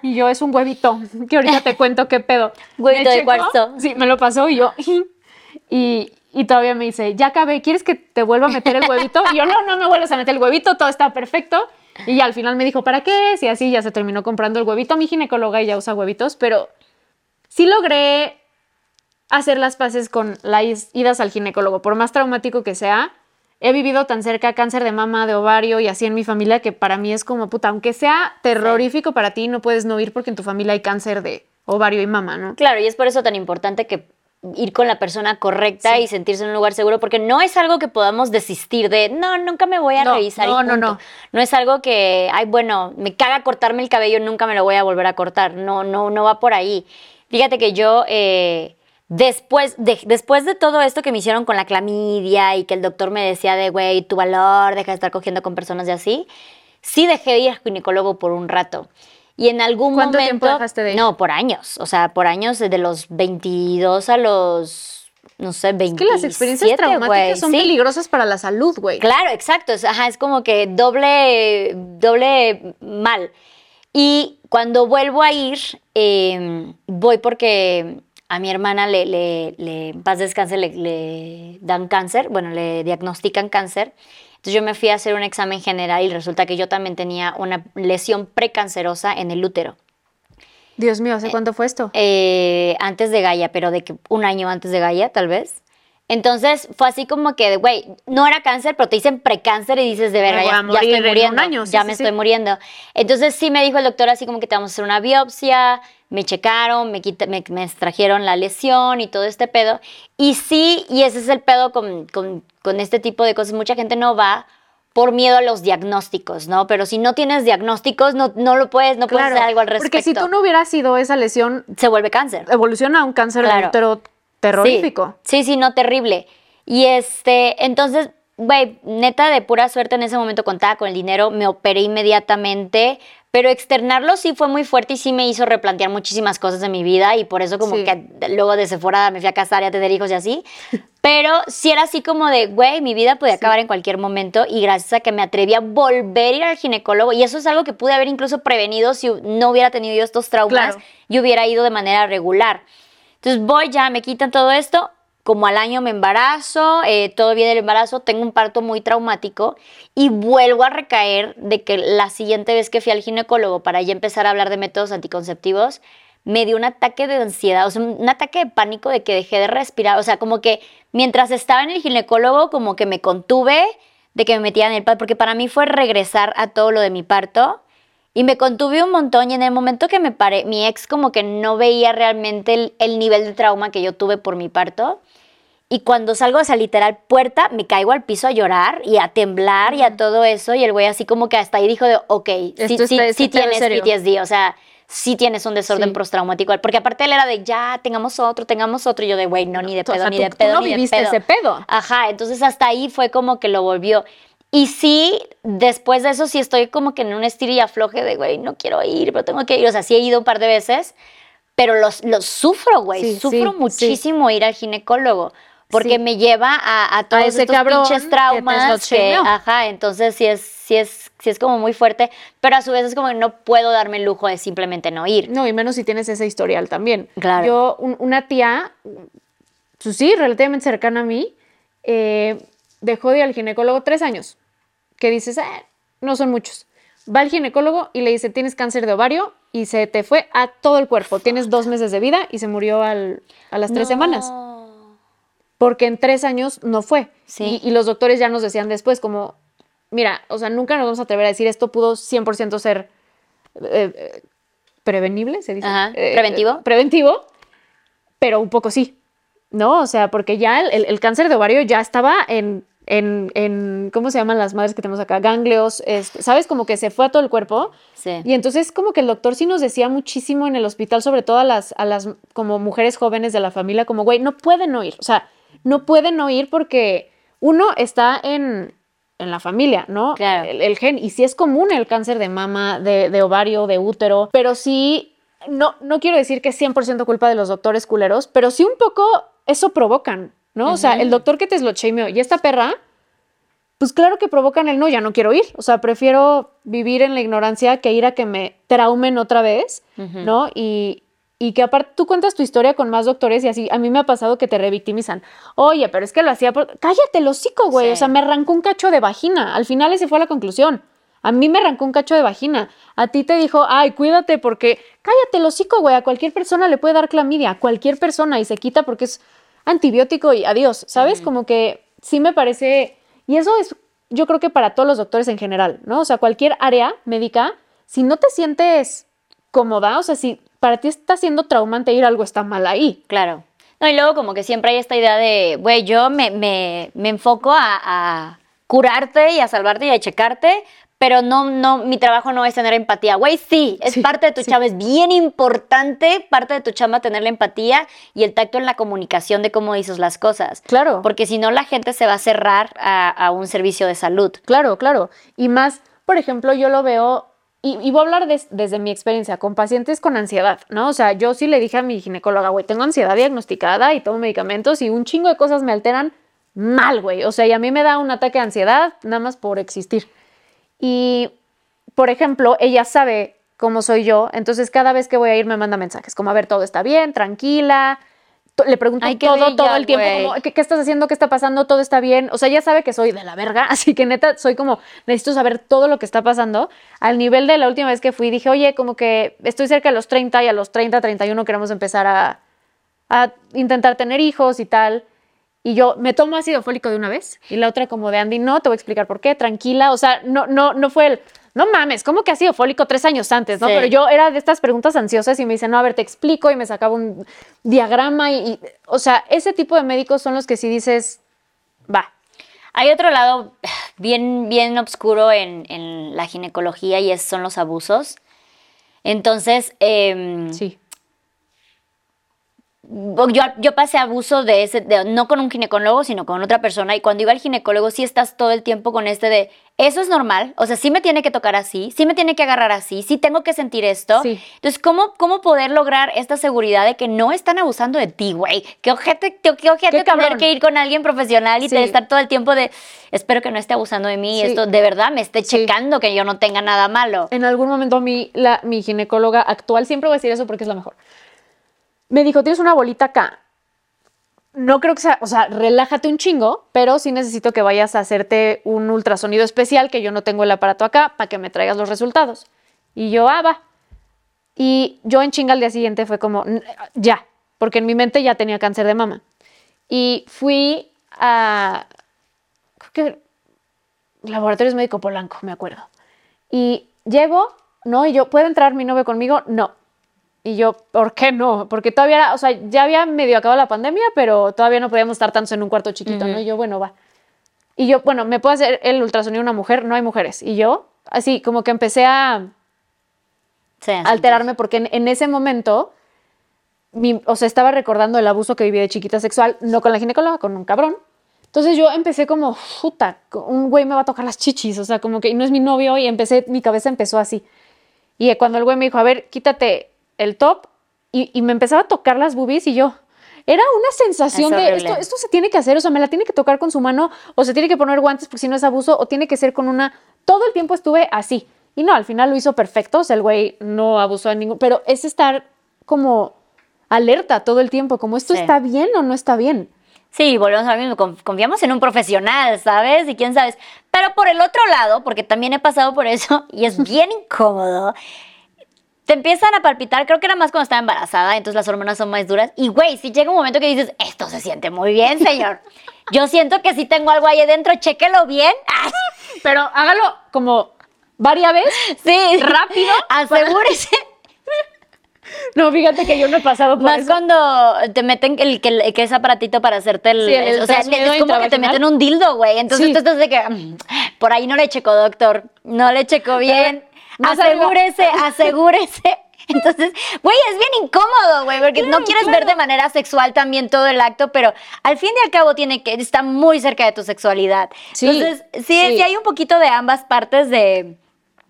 Y yo, es un huevito, que ahorita te cuento qué pedo. Huevito de cuarzo. Sí, me lo pasó y yo, y, y todavía me dice, ya acabé, ¿quieres que te vuelva a meter el huevito? Y yo, no, no me vuelvas a meter el huevito, todo está perfecto. Y al final me dijo, ¿para qué? Y así ya se terminó comprando el huevito. Mi ginecóloga ya usa huevitos, pero sí logré hacer las paces con las idas al ginecólogo. Por más traumático que sea, he vivido tan cerca cáncer de mama, de ovario y así en mi familia que para mí es como puta, aunque sea terrorífico para ti, no puedes no ir porque en tu familia hay cáncer de ovario y mama, ¿no? Claro, y es por eso tan importante que ir con la persona correcta y sentirse en un lugar seguro, porque no es algo que podamos desistir de, no, nunca me voy a revisar. No, no, no. No es algo que, ay, bueno, me caga cortarme el cabello, nunca me lo voy a volver a cortar. No, no, no va por ahí. Fíjate que yo, eh, después, de, después de todo esto que me hicieron con la clamidia y que el doctor me decía de, güey, tu valor, deja de estar cogiendo con personas de así, sí dejé de ir al ginecólogo por un rato. Y en algún ¿Cuánto momento. tiempo dejaste de ir? No, por años. O sea, por años, de los 22 a los. No sé, 27. Es que las experiencias traumáticas son peligrosas para la salud, güey. Claro, exacto. Es, ajá, es como que doble, doble mal. Y cuando vuelvo a ir, em, voy porque a mi hermana le, le, le en paz descanse, le, le dan cáncer, bueno, le diagnostican cáncer. Entonces yo me fui a hacer un examen general y resulta que yo también tenía una lesión precancerosa en el útero. Dios mío, ¿hace cuánto fue esto? eh, antes de Gaia, pero de que un año antes de Gaia, tal vez. Entonces fue así como que, güey, no era cáncer, pero te dicen precáncer y dices, de verga, voy ya, ya estoy muriendo, año, sí, ya sí, me sí. estoy muriendo. Entonces sí me dijo el doctor así como que te vamos a hacer una biopsia, me checaron, me, quita- me, me extrajeron la lesión y todo este pedo. Y sí, y ese es el pedo con, con, con este tipo de cosas, mucha gente no va por miedo a los diagnósticos, ¿no? Pero si no tienes diagnósticos, no, no lo puedes, no puedes hacer algo al respecto. Porque si tú no hubieras sido esa lesión, Se vuelve cáncer. evoluciona a un cáncer Claro. terrorífico. Sí, sí, sí, no, terrible. Y este, entonces, güey, neta de pura suerte en ese momento contaba con el dinero, me operé inmediatamente, pero externarlo sí fue muy fuerte y sí me hizo replantear muchísimas cosas de mi vida y por eso como Sí. que luego de Sephora me fui a casar y a tener hijos y así. Pero sí era así como de, güey, mi vida podía acabar en cualquier momento y gracias a que me atreví a volver a ir al ginecólogo y eso es algo que pude haber incluso prevenido si no hubiera tenido yo estos traumas Claro. y hubiera ido de manera regular. Entonces voy ya, me quitan todo esto, como al año me embarazo, eh, todo bien el embarazo, tengo un parto muy traumático y vuelvo a recaer de que la siguiente vez que fui al ginecólogo para ya empezar a hablar de métodos anticonceptivos, me dio un ataque de ansiedad, o sea, un ataque de pánico de que dejé de respirar, o sea, como que mientras estaba en el ginecólogo, como que me contuve de que me metía en el parto, porque para mí fue regresar a todo lo de mi parto. Y me contuve un montón y en el momento que me paré, mi ex como que no veía realmente el, el nivel de trauma que yo tuve por mi parto. Y cuando salgo de esa literal puerta, me caigo al piso a llorar y a temblar y a todo eso. Y el güey así como que hasta ahí dijo de, ok, sí, está- sí tienes. PTSD, o sea, sí tienes un desorden Sí. postraumático. Porque aparte él era de, ya, tengamos otro, tengamos otro. Y yo de, güey, no, ni de O pedo, sea, ni tú- de tú pedo, no ni de viviste pedo. ese pedo. Ajá, entonces hasta ahí fue como que lo volvió. Y sí, después de eso sí estoy como que en un estilo y afloje de, güey, no quiero ir, pero tengo que ir. O sea, sí he ido un par de veces, pero los, los sufro, güey. Sí, sufro sí, muchísimo ir al ginecólogo. Porque me lleva a, a todos ese estos cabrón pinches traumas que, ajá, entonces sí es, sí es, sí es como muy fuerte, pero a su vez es como que no puedo darme el lujo de simplemente no ir. No, y menos si tienes ese historial también. Claro. Yo, un- una tía, pues sí, relativamente cercana a mí, eh, dejó de ir al ginecólogo tres años. Que dices, "Ah, no son muchos. Va al ginecólogo y le dice, tienes cáncer de ovario y se te fue a todo el cuerpo. Tienes dos meses de vida y se murió al- a las tres No. semanas. Porque en tres años no fue. Sí. Y, y los doctores ya nos decían después como, mira, o sea, nunca nos vamos a atrever a decir esto pudo 100% ser eh, eh, prevenible, se dice. Ajá, Eh, preventivo. eh, preventivo, pero un poco sí, ¿no? O sea, porque ya el, el- el cáncer de ovario ya estaba en, en, en, ¿cómo se llaman las madres que tenemos acá? Ganglios, este, ¿sabes? Como que se fue a todo el cuerpo. Sí. Y entonces como que el doctor sí nos decía muchísimo en el hospital, sobre todo a las, a las como mujeres jóvenes de la familia, como, güey, no pueden no ir. O sea, no pueden no ir porque uno está en, en la familia, ¿no? Claro. El, el gen. Y sí es común el cáncer de mama, de, de ovario, de útero, pero sí, no, no quiero decir que es 100% culpa de los doctores culeros, pero sí un poco eso provocan, ¿no? O sea, el doctor que te lo shameó y esta perra, pues claro que provocan el no, ya no quiero ir. O sea, prefiero vivir en la ignorancia que ir a que me traumen otra vez, ¿no? Y, y que aparte tú cuentas tu historia con más doctores y así, a mí me ha pasado que te revictimizan. Oye, pero es que lo hacía por... Cállate el hocico, güey. Sí. O sea, me arrancó un cacho de vagina. Al final ese fue la conclusión. A mí me arrancó un cacho de vagina. A ti te dijo, ay, cuídate porque... Cállate el hocico, güey. A cualquier persona le puede dar clamidia. A cualquier persona y se quita porque es antibiótico y adiós. ¿Sabes? Como que sí me parece... Y eso es, yo creo que para todos los doctores en general, ¿no? O sea, cualquier área médica, si no te sientes cómoda, o sea, si para ti está siendo traumante ir, algo está mal ahí. Claro. No, y luego como que siempre hay esta idea de, güey, yo me, me, me enfoco a, a curarte y a salvarte y a checarte, pero no, no, mi trabajo no es tener empatía. Güey, sí, es Sí, parte de tu sí. chamba, es bien importante, parte de tu chamba tener la empatía y el tacto en la comunicación de cómo dices las cosas. Claro. Porque si no, la gente se va a cerrar a, a un servicio de salud. Claro, claro. Y más, por ejemplo, yo lo veo, y, y voy a hablar des- desde mi experiencia con pacientes con ansiedad, ¿no? O sea, yo sí le dije a mi ginecóloga, güey, tengo ansiedad diagnosticada y tomo medicamentos y un chingo de cosas me alteran mal, güey. O sea, y a mí me da un ataque de ansiedad nada más por existir. Y, por ejemplo, ella sabe cómo soy yo, entonces cada vez que voy a ir me manda mensajes, como, a ver, todo está bien, tranquila, le pregunto Ay, todo, bella, todo el tiempo, como, ¿qué, qué estás haciendo? ¿Qué está pasando? ¿Todo está bien? O sea, ya sabe que soy de la verga, así que neta, soy como, necesito saber todo lo que está pasando. Al nivel de la última vez que fui, dije, oye, como que estoy cerca de los 30 y a los 30, 31 queremos empezar a, a intentar tener hijos y tal. Y yo me tomo ácido fólico de una vez y la otra como de Andy, no, te voy a explicar por qué, tranquila. O sea, no, no, no fue el, no mames, ¿cómo que ácido fólico tres años antes? ¿no? Sí. Pero yo era de estas preguntas ansiosas y me dice, no, a ver, te explico y me sacaba un diagrama y, y- o sea, ese tipo de médicos son los que si dices, va, Hay otro lado bien, bien oscuro en, en la ginecología y es, son los abusos. Entonces, em, sí. Yo, yo pasé abuso de ese, de- no con un ginecólogo, sino con otra persona. Y cuando iba al ginecólogo, sí estás todo el tiempo con este de, eso es normal, o sea, sí me tiene que tocar así, sí me tiene que agarrar así, sí tengo que sentir esto. Sí. Entonces, ¿cómo, ¿cómo poder lograr esta seguridad de que no están abusando de ti, güey? ¿Qué ojete, qué, qué ojete tener que ir con alguien profesional y Sí. de estar todo el tiempo de, espero que no esté abusando de mí, Sí. esto de verdad me esté checando que yo no tenga nada malo? En algún momento mi, la, mi ginecóloga actual, siempre voy a decir eso porque es la mejor, me dijo, tienes una bolita acá. No creo que sea, o sea, relájate un chingo, pero sí necesito que vayas a hacerte un ultrasonido especial, que yo no tengo el aparato acá, para que me traigas los resultados. Y yo, ah, va. Y yo en chinga al día siguiente fue como, "N- ya, porque en mi mente ya tenía cáncer de mama. Y fui a, creo que Laboratorios Médico Polanco, me acuerdo. Y llego, ¿no? Y yo, ¿puede entrar mi novio conmigo? No. Y yo, ¿por qué no? Porque todavía, era- o sea, ya había medio acabado la pandemia, pero todavía no podíamos estar tantos en un cuarto chiquito, ¿no? Y yo, bueno, va. Y yo, bueno, ¿me puede hacer el ultrasonido una mujer? No hay mujeres. Y yo, así, como que empecé a Sí, alterarme porque en, en ese momento, mi- o sea, estaba recordando el abuso que viví de chiquita sexual, no con la ginecóloga, con un cabrón. Entonces yo empecé como, puta, un güey me va a tocar las chichis, o sea, como que no es mi novio y empecé, mi cabeza empezó así. Y cuando el güey me dijo, a ver, quítate el top, y, y me empezaba a tocar las boobies y yo, era una sensación Es de, esto, esto se tiene que hacer, o sea, me la tiene que tocar con su mano, o se tiene que poner guantes porque si no es abuso, o tiene que ser con una, todo el tiempo estuve así. Y no, al final lo hizo perfecto, o sea, el güey no abusó de ningún, pero es estar como alerta todo el tiempo, como esto Sí. está bien o no está bien. Sí, volvemos a lo mismo, conf- confiamos en un profesional, ¿sabes? Y quién sabes. Pero por el otro lado, porque también he pasado por eso y es bien incómodo, te empiezan a palpitar, creo que era más cuando estaba embarazada, entonces las hormonas son más duras. Y güey, si llega un momento que dices, esto se siente muy bien, señor. Yo siento que si tengo algo ahí adentro, chéquelo bien. Pero hágalo como varias veces. sí, Rápido. Asegúrese. No, fíjate que yo no he pasado por Más eso. cuando te meten el que, que es aparatito para hacerte el. Sí, el o sea, es como que te meten un dildo, güey. Entonces Sí. tú estás de que. "Mm, Por ahí no le checo, doctor. No le checo bien. Asegúrese, asegúrese. Entonces, güey, es bien incómodo, güey, porque no quieres ver de manera sexual también todo el acto, pero al fin y al cabo tiene que está muy cerca de tu sexualidad. Sí, Entonces, sí, sí. sí hay un poquito de ambas partes de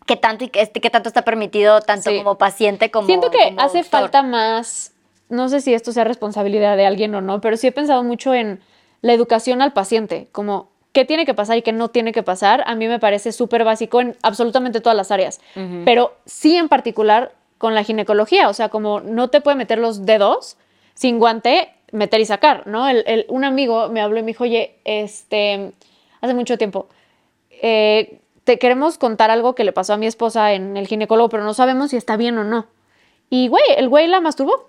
qué tanto y qué- este, qué tanto está permitido tanto Sí. como paciente como Siento que como hace doctor. falta más, no sé si esto sea responsabilidad de alguien o no, pero sí he pensado mucho en la educación al paciente, como qué tiene que pasar y qué no tiene que pasar. A mí me parece súper básico en absolutamente todas las áreas, pero sí en particular con la ginecología, o sea, como no te puede meter los dedos sin guante, meter y sacar, ¿no? El- el- un amigo me habló y me dijo, oye, este, hace mucho tiempo, eh, te queremos contar algo que le pasó a mi esposa en el ginecólogo, pero no sabemos si está bien o no. Y, güey, el güey la masturbó.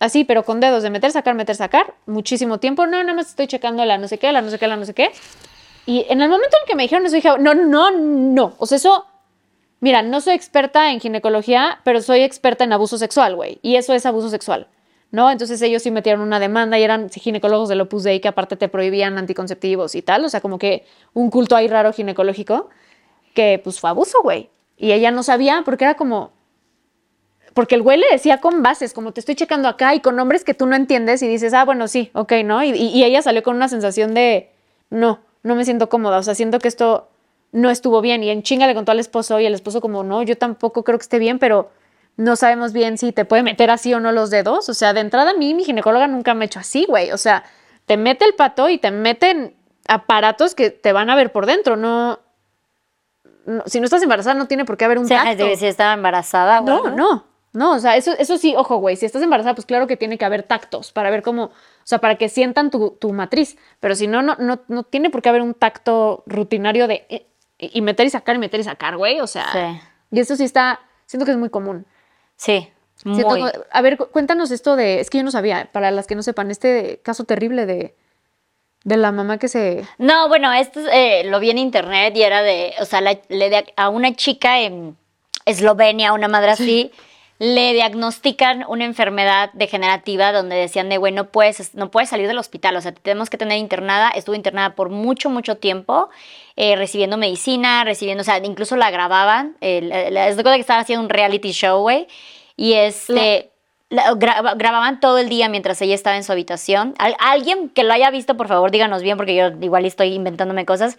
Así, pero con dedos de meter, sacar, meter, sacar. Muchísimo tiempo. No, nada más estoy checando la no sé qué, la no sé qué, la no sé qué. Y en el momento en que me dijeron eso, dije, no, no, no. O sea, eso, mira, no soy experta en ginecología, pero soy experta en abuso sexual, güey. Y eso es abuso sexual. ¿No? Entonces ellos sí metieron una demanda y eran ginecólogos del Opus Dei que aparte te prohibían anticonceptivos y tal. O sea, como que un culto ahí raro ginecológico que pues fue abuso, güey. Y ella no sabía porque era como, porque el güey le decía con bases, como te estoy checando acá y con nombres que tú no entiendes y dices, ah, bueno, sí, ok, ¿no? Y, y- ella salió con una sensación de, no, no me siento cómoda, o sea, siento que esto no estuvo bien. Y en chinga le contó al esposo y el esposo como, no, yo tampoco creo que esté bien, pero no sabemos bien si te puede meter así o no los dedos. O sea, de entrada a mí mi ginecóloga nunca me ha hecho así, güey. O sea, te mete el pato y te meten aparatos que te van a ver por dentro, no... no- si no estás embarazada no tiene por qué haber un O sea, tacto. si estaba embarazada, No, güey. no. No, o sea, eso, eso sí, ojo, güey, si estás embarazada, pues claro que tiene que haber tactos para ver cómo, o sea, para que sientan tu, tu matriz, pero si no, no, no, no tiene por qué haber un tacto rutinario de eh, y meter y sacar y meter y sacar, güey, o sea, Sí. y eso sí está, siento que es muy común. Sí, muy. a ver, cu- cuéntanos esto de, es que yo no sabía, para las que no sepan, este caso terrible de, de la mamá que se... No, bueno, esto eh, lo vi en internet y era de, o sea, la- le dia- a una chica en Eslovenia, una madre así, le diagnostican una enfermedad degenerativa donde decían de, güey, no puedes, no puedes salir del hospital, o sea, te tenemos que tener internada. Estuvo internada por mucho, mucho tiempo, eh, recibiendo medicina, recibiendo, o sea, incluso la grababan. Eh, la- la- es de cuenta que estaba haciendo un reality show, güey. Y este... la- gra- grababan todo el día mientras ella estaba en su habitación. Al- alguien que lo haya visto, por favor, díganos bien, porque yo igual estoy inventándome cosas.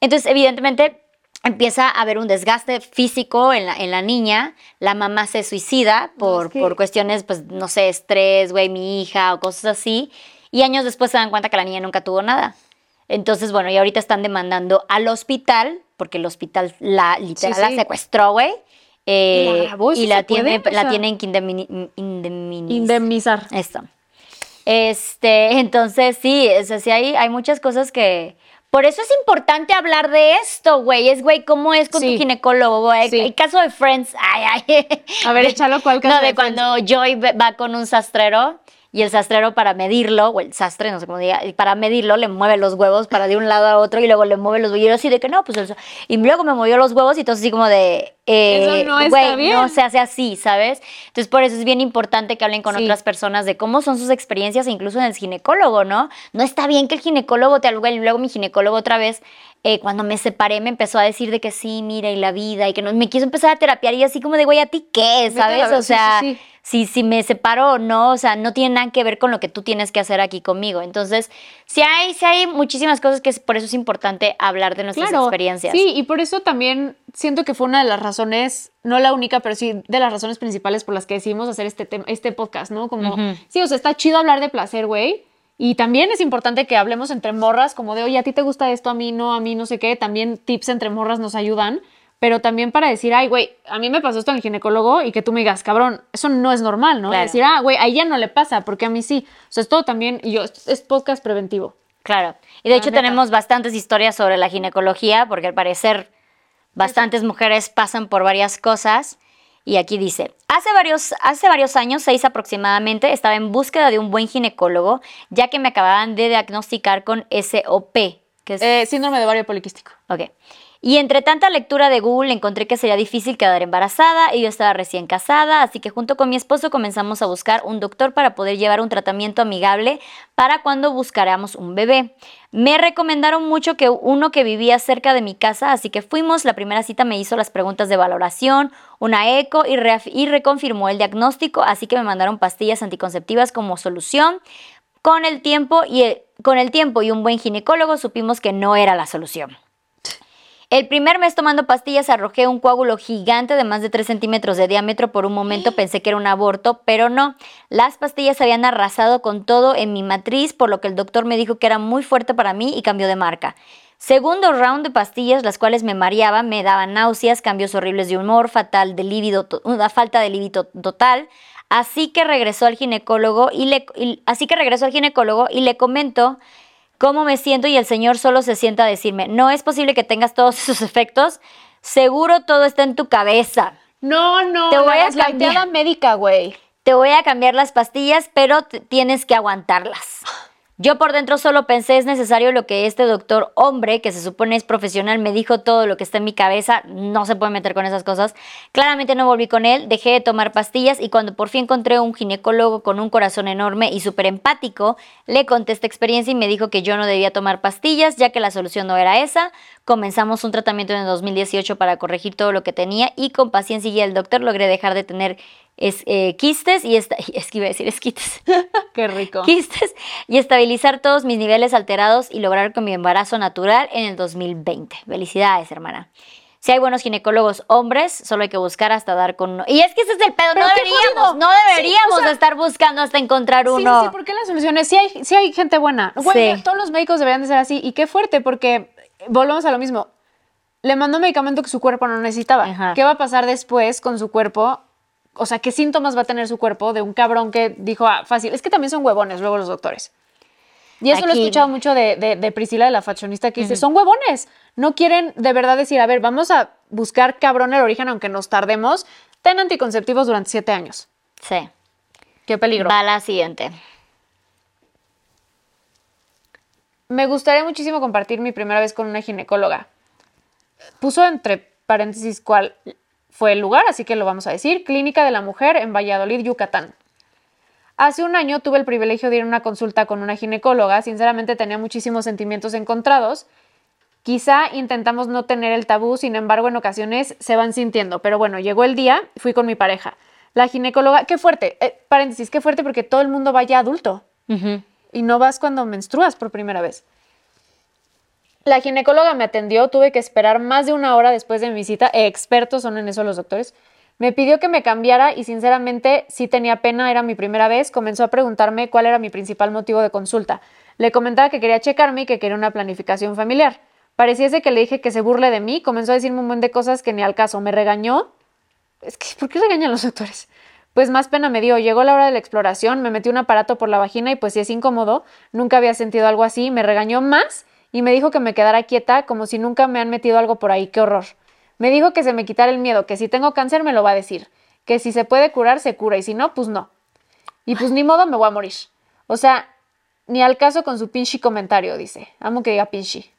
Entonces, evidentemente, empieza a haber un desgaste físico en la, en la niña. La mamá se suicida por, es que- por cuestiones, pues, no sé, estrés, güey, mi hija o cosas así. Y años después se dan cuenta que la niña nunca tuvo nada. Entonces, bueno, y ahorita están demandando al hospital, porque el hospital la literal Sí, la secuestró, güey. eh, ¿Y la tiene, O la sea- tienen que indemni- indemnizar. Indemnizar. Esto. Este, entonces sí, o sea, sí hay, hay muchas cosas que. Por eso es importante hablar de esto, güey. Es, güey, ¿cómo es con Sí. tu ginecólogo, güey? Sí. El caso de Friends. Ay, ay. A ver, échalo, ¿cuál caso No, de, de cuando Joy va con un sastrero y el sastrero para medirlo, o el sastre, no sé cómo diga, para medirlo le mueve los huevos para de un lado a otro y luego le mueve los huevos. Y de que no, pues el Y luego me movió los huevos y entonces así como de. eh, Eso no está güey, bien. No se hace así, ¿sabes? Entonces por eso es bien importante que hablen con Sí. otras personas de cómo son sus experiencias, e incluso en el ginecólogo, ¿no? No está bien que el ginecólogo te algo y luego mi ginecólogo otra vez, eh, cuando me separé, me empezó a decir de que sí, mira, y la vida, y que no, me quiso empezar a terapiar y así como de, güey, ¿a ti qué? ¿Sabes? O sí, sea, sí, sí. Si, si me separo o no, o sea, no tiene nada que ver con lo que tú tienes que hacer aquí conmigo. Entonces, sí hay, sí hay muchísimas cosas que es, por eso es importante hablar de nuestras experiencias. Sí, y por eso también siento que fue una de las razones, no la única, pero sí de las razones principales por las que decidimos hacer este, este podcast, ¿no? Como, Ujú. sí, o sea, está chido hablar de placer, güey. Y también es importante que hablemos entre morras, como de, oye, a ti te gusta esto, a mí no, a mí no sé qué. También tips entre morras nos ayudan. Pero también para decir, ay, güey, a mí me pasó esto en el ginecólogo y que tú me digas, cabrón, eso no es normal, ¿no? Claro. Decir, ah, güey, a ella no le pasa, porque a mí sí. O sea, es todo también, y yo, es podcast preventivo. Claro. Y de La hecho neta. tenemos bastantes historias sobre la ginecología, porque al parecer bastantes mujeres pasan por varias cosas. Y aquí dice, hace varios, hace varios años, seis aproximadamente, estaba en búsqueda de un buen ginecólogo, ya que me acababan de diagnosticar con SOP, que es... Eh, síndrome de ovario poliquístico. Ok. Y entre tanta lectura de Google encontré que sería difícil quedar embarazada y yo estaba recién casada, así que junto con mi esposo comenzamos a buscar un doctor para poder llevar un tratamiento amigable para cuando buscáramos un bebé. Me recomendaron mucho que uno que vivía cerca de mi casa, así que fuimos, la primera cita me hizo las preguntas de valoración, una eco y, reconfirmó el diagnóstico, así que me mandaron pastillas anticonceptivas como solución. Con el tiempo y con el tiempo y un buen ginecólogo supimos que no era la solución. El primer mes tomando pastillas arrojé un coágulo gigante de más de 3 centímetros de diámetro. Por un momento pensé que era un aborto, pero no. Las pastillas habían arrasado con todo en mi matriz, por lo que el doctor me dijo que era muy fuerte para mí y cambió de marca. Segundo round de pastillas, las cuales me mareaban, me daban náuseas, cambios horribles de humor, fatal de líbido, to- una falta de líbido total. Así que regresó al ginecólogo y le, y- así que regresó al ginecólogo y le comento cómo me siento y el señor solo se sienta a decirme, no es posible que tengas todos esos efectos, seguro todo está en tu cabeza. No, no, Te voy la a cambiar. médica, güey. Te voy a cambiar las pastillas, pero tienes que aguantarlas. Yo por dentro solo pensé, es necesario lo que este doctor hombre, que se supone es profesional, me dijo todo lo que está en mi cabeza, no se puede meter con esas cosas. Claramente no volví con él, dejé de tomar pastillas y cuando por fin encontré un ginecólogo con un corazón enorme y súper empático, le conté esta experiencia y me dijo que yo no debía tomar pastillas, ya que la solución no era esa. Comenzamos un tratamiento en el 2018 para corregir todo lo que tenía y con paciencia y del doctor logré dejar de tener es- eh, quistes y esta, es que iba a decir esquites. Qué rico. quistes y estabilizar todos mis niveles alterados y lograr con mi embarazo natural en el 2020. Felicidades, hermana. Si hay buenos ginecólogos hombres, solo hay que buscar hasta dar con uno. Y es que ese es el pedo, no deberíamos, no Sí, deberíamos o sea- estar buscando hasta encontrar uno. sí, sí, porque la solución es, sí hay, sí hay gente buena. Sí. todos los médicos deberían de ser así. Y qué fuerte, porque volvemos a lo mismo. Le mandó medicamento que su cuerpo no necesitaba. Ajá. ¿Qué va a pasar después con su cuerpo o sea, qué síntomas va a tener su cuerpo de un cabrón que dijo, ah, fácil. Es que también son huevones luego los doctores. Y eso lo he Aquí- escuchado mucho de, de- de Priscila, de la fashionista, que dice, son huevones. No quieren de verdad decir, a ver, vamos a buscar cabrón el origen, aunque nos tardemos. Ten anticonceptivos durante siete años. Sí. Qué peligro. Va la siguiente. Me gustaría muchísimo compartir mi primera vez con una ginecóloga. Puso entre paréntesis cuál fue el lugar, así que lo vamos a decir. Clínica de la Mujer en Valladolid, Yucatán. Hace un año tuve el privilegio de ir a una consulta con una ginecóloga. Sinceramente tenía muchísimos sentimientos encontrados. Quizá intentamos no tener el tabú, sin embargo en ocasiones se van sintiendo. Pero bueno, llegó el día, fui con mi pareja. La ginecóloga, qué fuerte, eh, paréntesis, qué fuerte porque todo el mundo vaya adulto. Y no vas cuando menstruas por primera vez. La ginecóloga me atendió, tuve que esperar más de una hora después de mi visita, expertos son en eso los doctores. Me pidió que me cambiara y sinceramente sí tenía pena, era mi primera vez, comenzó a preguntarme cuál era mi principal motivo de consulta. Le comentaba que quería checarme y que quería una planificación familiar. Pareciese que le dije que se burle de mí, comenzó a decirme un montón de cosas que ni al caso, me regañó. Es que, ¿por qué regañan los doctores? Pues más pena me dio. Llegó la hora de la exploración, me metí un aparato por la vagina y pues sí es incómodo. Nunca había sentido algo así. Me regañó más y me dijo que me quedara quieta como si nunca me han metido algo por ahí. ¡Qué horror! Me dijo que se me quitara el miedo, que si tengo cáncer me lo va a decir. Que si se puede curar, se cura y si no, pues no. Y pues ni modo, me voy a morir. O sea, ni al caso con su pinche comentario, dice. Amo que diga pinche.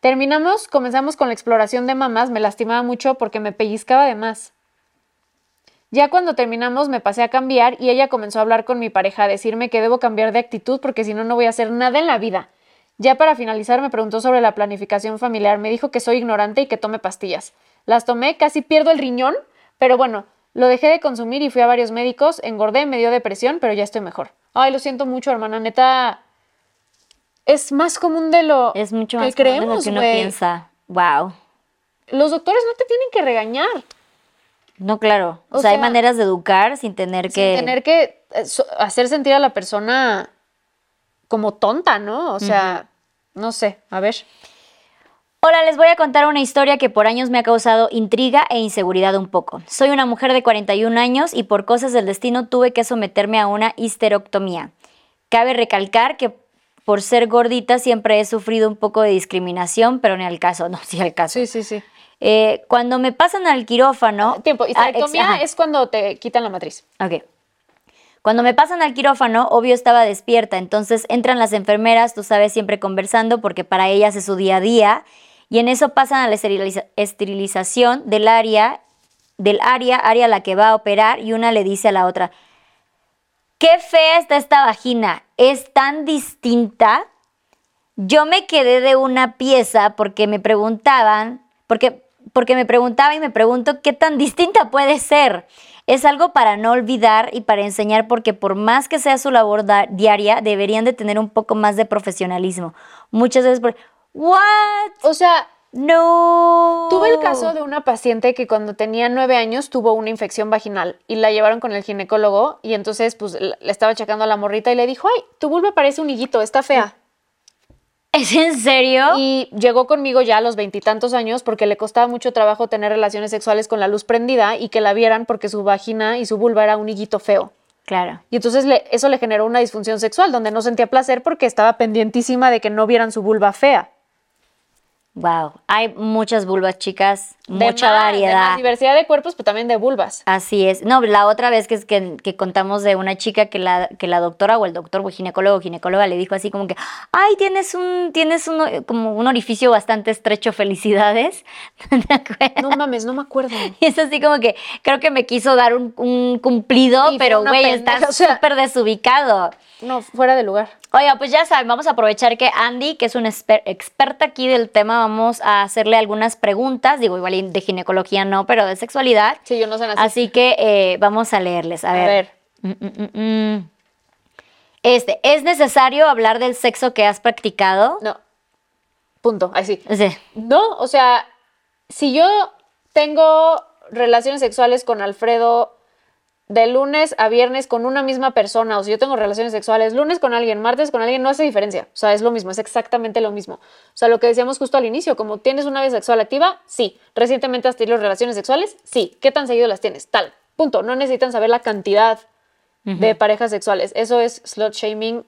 Terminamos, comenzamos con la exploración de mamás. Me lastimaba mucho porque me pellizcaba de más. Ya cuando terminamos me pasé a cambiar y ella comenzó a hablar con mi pareja, a decirme que debo cambiar de actitud porque si no, no voy a hacer nada en la vida. Ya para finalizar me preguntó sobre la planificación familiar, me dijo que soy ignorante y que tome pastillas. Las tomé, casi pierdo el riñón, pero bueno, lo dejé de consumir y fui a varios médicos, engordé, me dio depresión, pero ya estoy mejor. Ay, lo siento mucho, hermana, neta. Es más común de lo Es mucho que más común de creemos, lo que uno güey. piensa. Wow. Los doctores no te tienen que regañar. No, claro. O, O sea, hay maneras de educar sin tener que. sin tener que eh, hacer sentir a la persona como tonta, ¿no? O sea, no sé, a ver. Hola, les voy a contar una historia que por años me ha causado intriga e inseguridad un poco. Soy una mujer de 41 años y por cosas del destino tuve que someterme a una histerectomía. Cabe recalcar que por ser gordita siempre he sufrido un poco de discriminación, pero ni al caso, no, sí al caso. Sí, sí, sí. Eh, cuando me pasan al quirófano... Tiempo, Ah, ex- histerectomía ajá. es cuando te quitan la matriz. Ok. Cuando me pasan al quirófano, obvio estaba despierta, entonces entran las enfermeras, tú sabes, siempre conversando, porque para ellas es su día a día, y en eso pasan a la esteriliza- esterilización del área, del área, área a la que va a operar, y una le dice a la otra, qué fea está esta vagina, es tan distinta. Yo me quedé de una pieza porque me preguntaban, porque, porque me preguntaba y me pregunto qué tan distinta puede ser. Es algo para no olvidar y para enseñar porque por más que sea su labor diaria, deberían de tener un poco más de profesionalismo. Muchas veces por, ¿what? O sea, No. tuve el caso de una paciente que cuando tenía nueve años tuvo una infección vaginal y la llevaron con el ginecólogo y entonces pues le le estaba checando a la morrita y le dijo, ay, tu vulva parece un higuito, está fea. ¿Es en serio? Y llegó conmigo ya a los veintitantos años porque le costaba mucho trabajo tener relaciones sexuales con la luz prendida y que la vieran porque su vagina y su vulva era un higuito feo. Claro. Y entonces le- eso le generó una disfunción sexual donde no sentía placer porque estaba pendientísima de que no vieran su vulva fea. Wow. Hay muchas vulvas, chicas. De mucha más, de variedad. más diversidad de cuerpos, pero también de vulvas. Así es. No, la otra vez que, es que, que contamos de una chica que la, que la doctora o el doctor o ginecólogo o ginecóloga le dijo así como que, ay, tienes un, tienes un, como un orificio bastante estrecho, felicidades. No mames, no me acuerdo. Y es así como que creo que me quiso dar un, un cumplido, Y pero güey, está o sea- súper desubicado. No, fuera de lugar. Oiga, pues ya saben, vamos a aprovechar que Andy, que es una exper- experta aquí del tema, vamos a hacerle algunas preguntas. Digo, igual de ginecología no, pero de sexualidad. Sí, yo no sé nada. Así que eh, vamos a leerles. A A ver. ver. Mm, mm, mm, mm. Este, ¿es necesario hablar del sexo que has practicado? No. Punto. Así. Sí. No, o sea, si yo tengo relaciones sexuales con Alfredo de lunes a viernes con una misma persona, o si yo tengo relaciones sexuales lunes con alguien, martes con alguien, no hace diferencia. O sea, es lo mismo, es exactamente lo mismo. O sea, lo que decíamos justo al inicio, como tienes una vida sexual activa, sí. Recientemente has tenido relaciones sexuales, sí. ¿Qué tan seguido las tienes? Tal. Punto. No necesitan saber la cantidad de parejas sexuales. Eso es slut shaming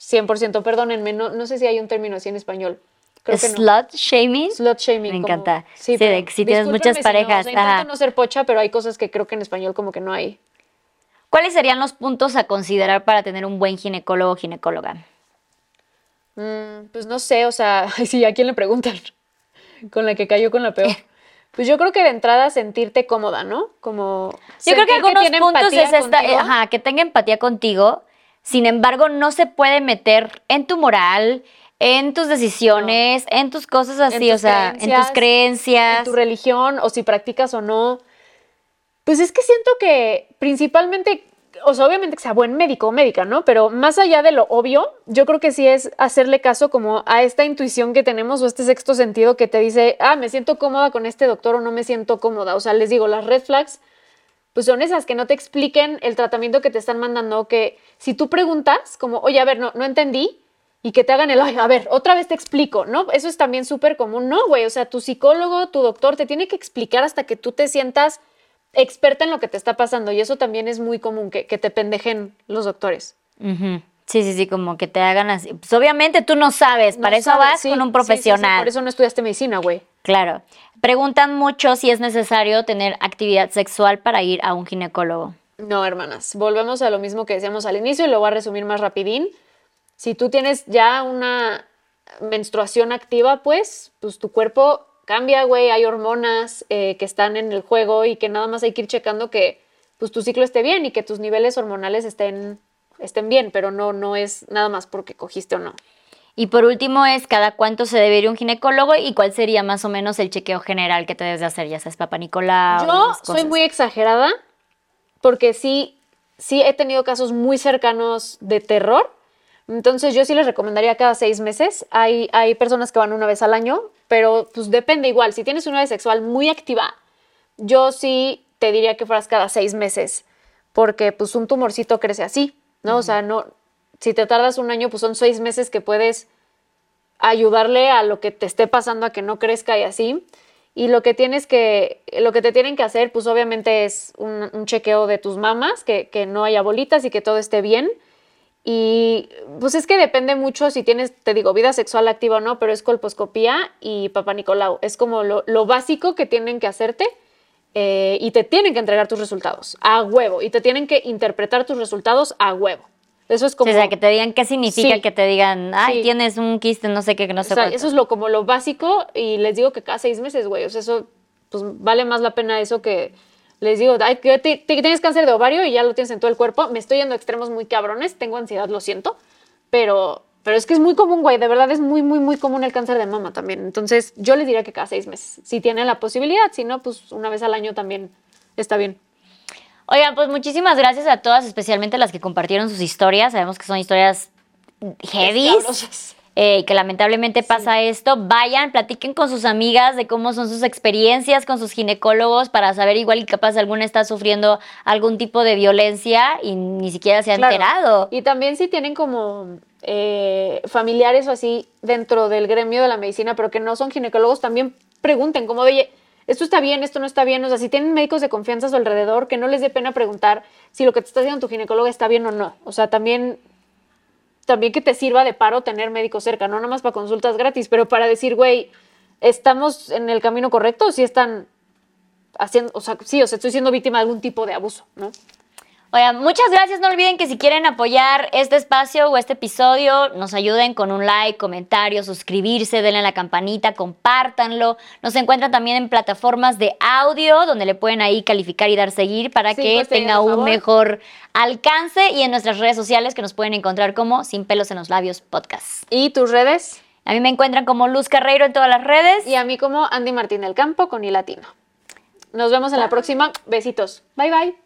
100%. Perdónenme, no, no sé si hay un término así en español. Creo que no. Slut shaming. Slut shaming. Me como- encanta. Sí, Sí, pero de que si tienes muchas discúlpenme si no, parejas, o sea, intento ajá. no ser pocha, pero hay cosas que creo que en español como que no hay. ¿Cuáles serían los puntos a considerar para tener un buen ginecólogo o ginecóloga? Mm, pues no sé, o sea, sí, ¿a quién le preguntan? Con la que cayó con la peor. Pues yo creo que de entrada sentirte cómoda, ¿no? Como Yo creo que algunos puntos es esta, contigo. ajá, que tenga empatía contigo. Sin embargo, no se puede meter en tu moral, en tus decisiones, en tus cosas así, tus o sea, en tus creencias. en tu religión o si practicas o no. Pues es que siento que principalmente, o sea, obviamente que sea buen médico o médica, ¿no? Pero más allá de lo obvio, yo creo que sí es hacerle caso como a esta intuición que tenemos o este sexto sentido que te dice, ah, me siento cómoda con este doctor o no me siento cómoda. O sea, les digo, las red flags, pues son esas que no te expliquen el tratamiento que te están mandando, que si tú preguntas como, oye, a ver, no, no entendí, y que te hagan el, "Ay, a ver, otra vez te explico, ¿no? Eso es también súper común, ¿no, güey? O sea, tu psicólogo, tu doctor te tiene que explicar hasta que tú te sientas experta en lo que te está pasando y eso también es muy común, que, que te pendejen los doctores. Sí, sí, sí, como que te hagan así. Pues obviamente tú no sabes, para eso sabes, vas sí, con un sí, sí, sí, profesional. por eso no estudiaste medicina, güey. Claro. Preguntan mucho si es necesario tener actividad sexual para ir a un ginecólogo. No, hermanas, volvemos a lo mismo que decíamos al inicio y lo voy a resumir más rapidín. Si tú tienes ya una menstruación activa, pues, pues tu cuerpo cambia, güey, hay hormonas eh, que están en el juego y que nada más hay que ir checando que pues tu ciclo esté bien y que tus niveles hormonales estén, estén bien, pero no, no es nada más porque cogiste o no. Y por último es cada cuánto se debe ir un ginecólogo y cuál sería más o menos el chequeo general que te debes de hacer, ya sabes, Papa Nicolau. Yo soy muy exagerada porque sí, sí he tenido casos muy cercanos de terror. Entonces yo sí les recomendaría cada seis meses. Hay, hay personas que van una vez al año, pero pues depende igual. Si tienes una vida sexual muy activa, yo sí te diría que fueras cada seis meses, porque pues un tumorcito crece así, ¿no? O sea, no, si te tardas un año, pues son seis meses que puedes ayudarle a lo que te esté pasando a que no crezca y así. Y lo que tienes que, lo que te tienen que hacer, pues obviamente es un, un chequeo de tus mamas, que, que no haya bolitas y que todo esté bien. Y pues es que depende mucho si tienes, te digo, vida sexual activa o no, pero es colposcopía y papá Nicolau. Es como lo, lo básico que tienen que hacerte eh, y te tienen que entregar tus resultados a huevo y te tienen que interpretar tus resultados a huevo. Eso es como... O sea, que te digan qué significa Sí. que te digan, ay, Sí. tienes un quiste, no sé qué, que no sé O sea, cuánto". eso es lo, como lo básico y les digo que cada seis meses, güey. O sea, eso, pues vale más la pena eso que les digo, ay, que te- te- tienes cáncer de ovario y ya lo tienes en todo el cuerpo. Me estoy yendo a extremos muy cabrones, tengo ansiedad, lo siento, pero, pero es que es muy común, güey. De verdad es muy, muy, muy común el cáncer de mama también. Entonces, yo les diría que cada seis meses, si tienen la posibilidad, si no, pues una vez al año también está bien. Oigan, pues muchísimas gracias a todas, especialmente las que compartieron sus historias. Sabemos que son historias heavy. Eh, que lamentablemente pasa esto, vayan, platiquen con sus amigas de cómo son sus experiencias con sus ginecólogos para saber igual y capaz alguna está sufriendo algún tipo de violencia y ni siquiera se ha Claro. enterado. Y también si tienen como eh, familiares o así dentro del gremio de la medicina, pero que no son ginecólogos, también pregunten como, oye, esto está bien, esto no está bien. O sea, si tienen médicos de confianza a su alrededor, que no les dé pena preguntar si lo que te está haciendo tu ginecólogo está bien o no. O sea, también, también que te sirva de paro tener médicos cerca, no nada más para consultas gratis, pero para decir, güey, ¿estamos en el camino correcto si están haciendo, o sea, sí, o sea, estoy siendo víctima de algún tipo de abuso, ¿no? Oigan, muchas gracias. No olviden que si quieren apoyar este espacio o este episodio, nos ayuden con un like, comentario, suscribirse, denle a la campanita, compártanlo. Nos encuentran también en plataformas de audio donde le pueden ahí calificar y dar seguir para que estrellas, tenga un mejor alcance y en nuestras redes sociales que nos pueden encontrar como Sin pelos en los labios podcast. ¿Y tus redes? A mí me encuentran como Luz Carreiro en todas las redes. Y a mí como Andy Martín del Campo con I latino. Nos vemos en la próxima. Besitos. Bye bye.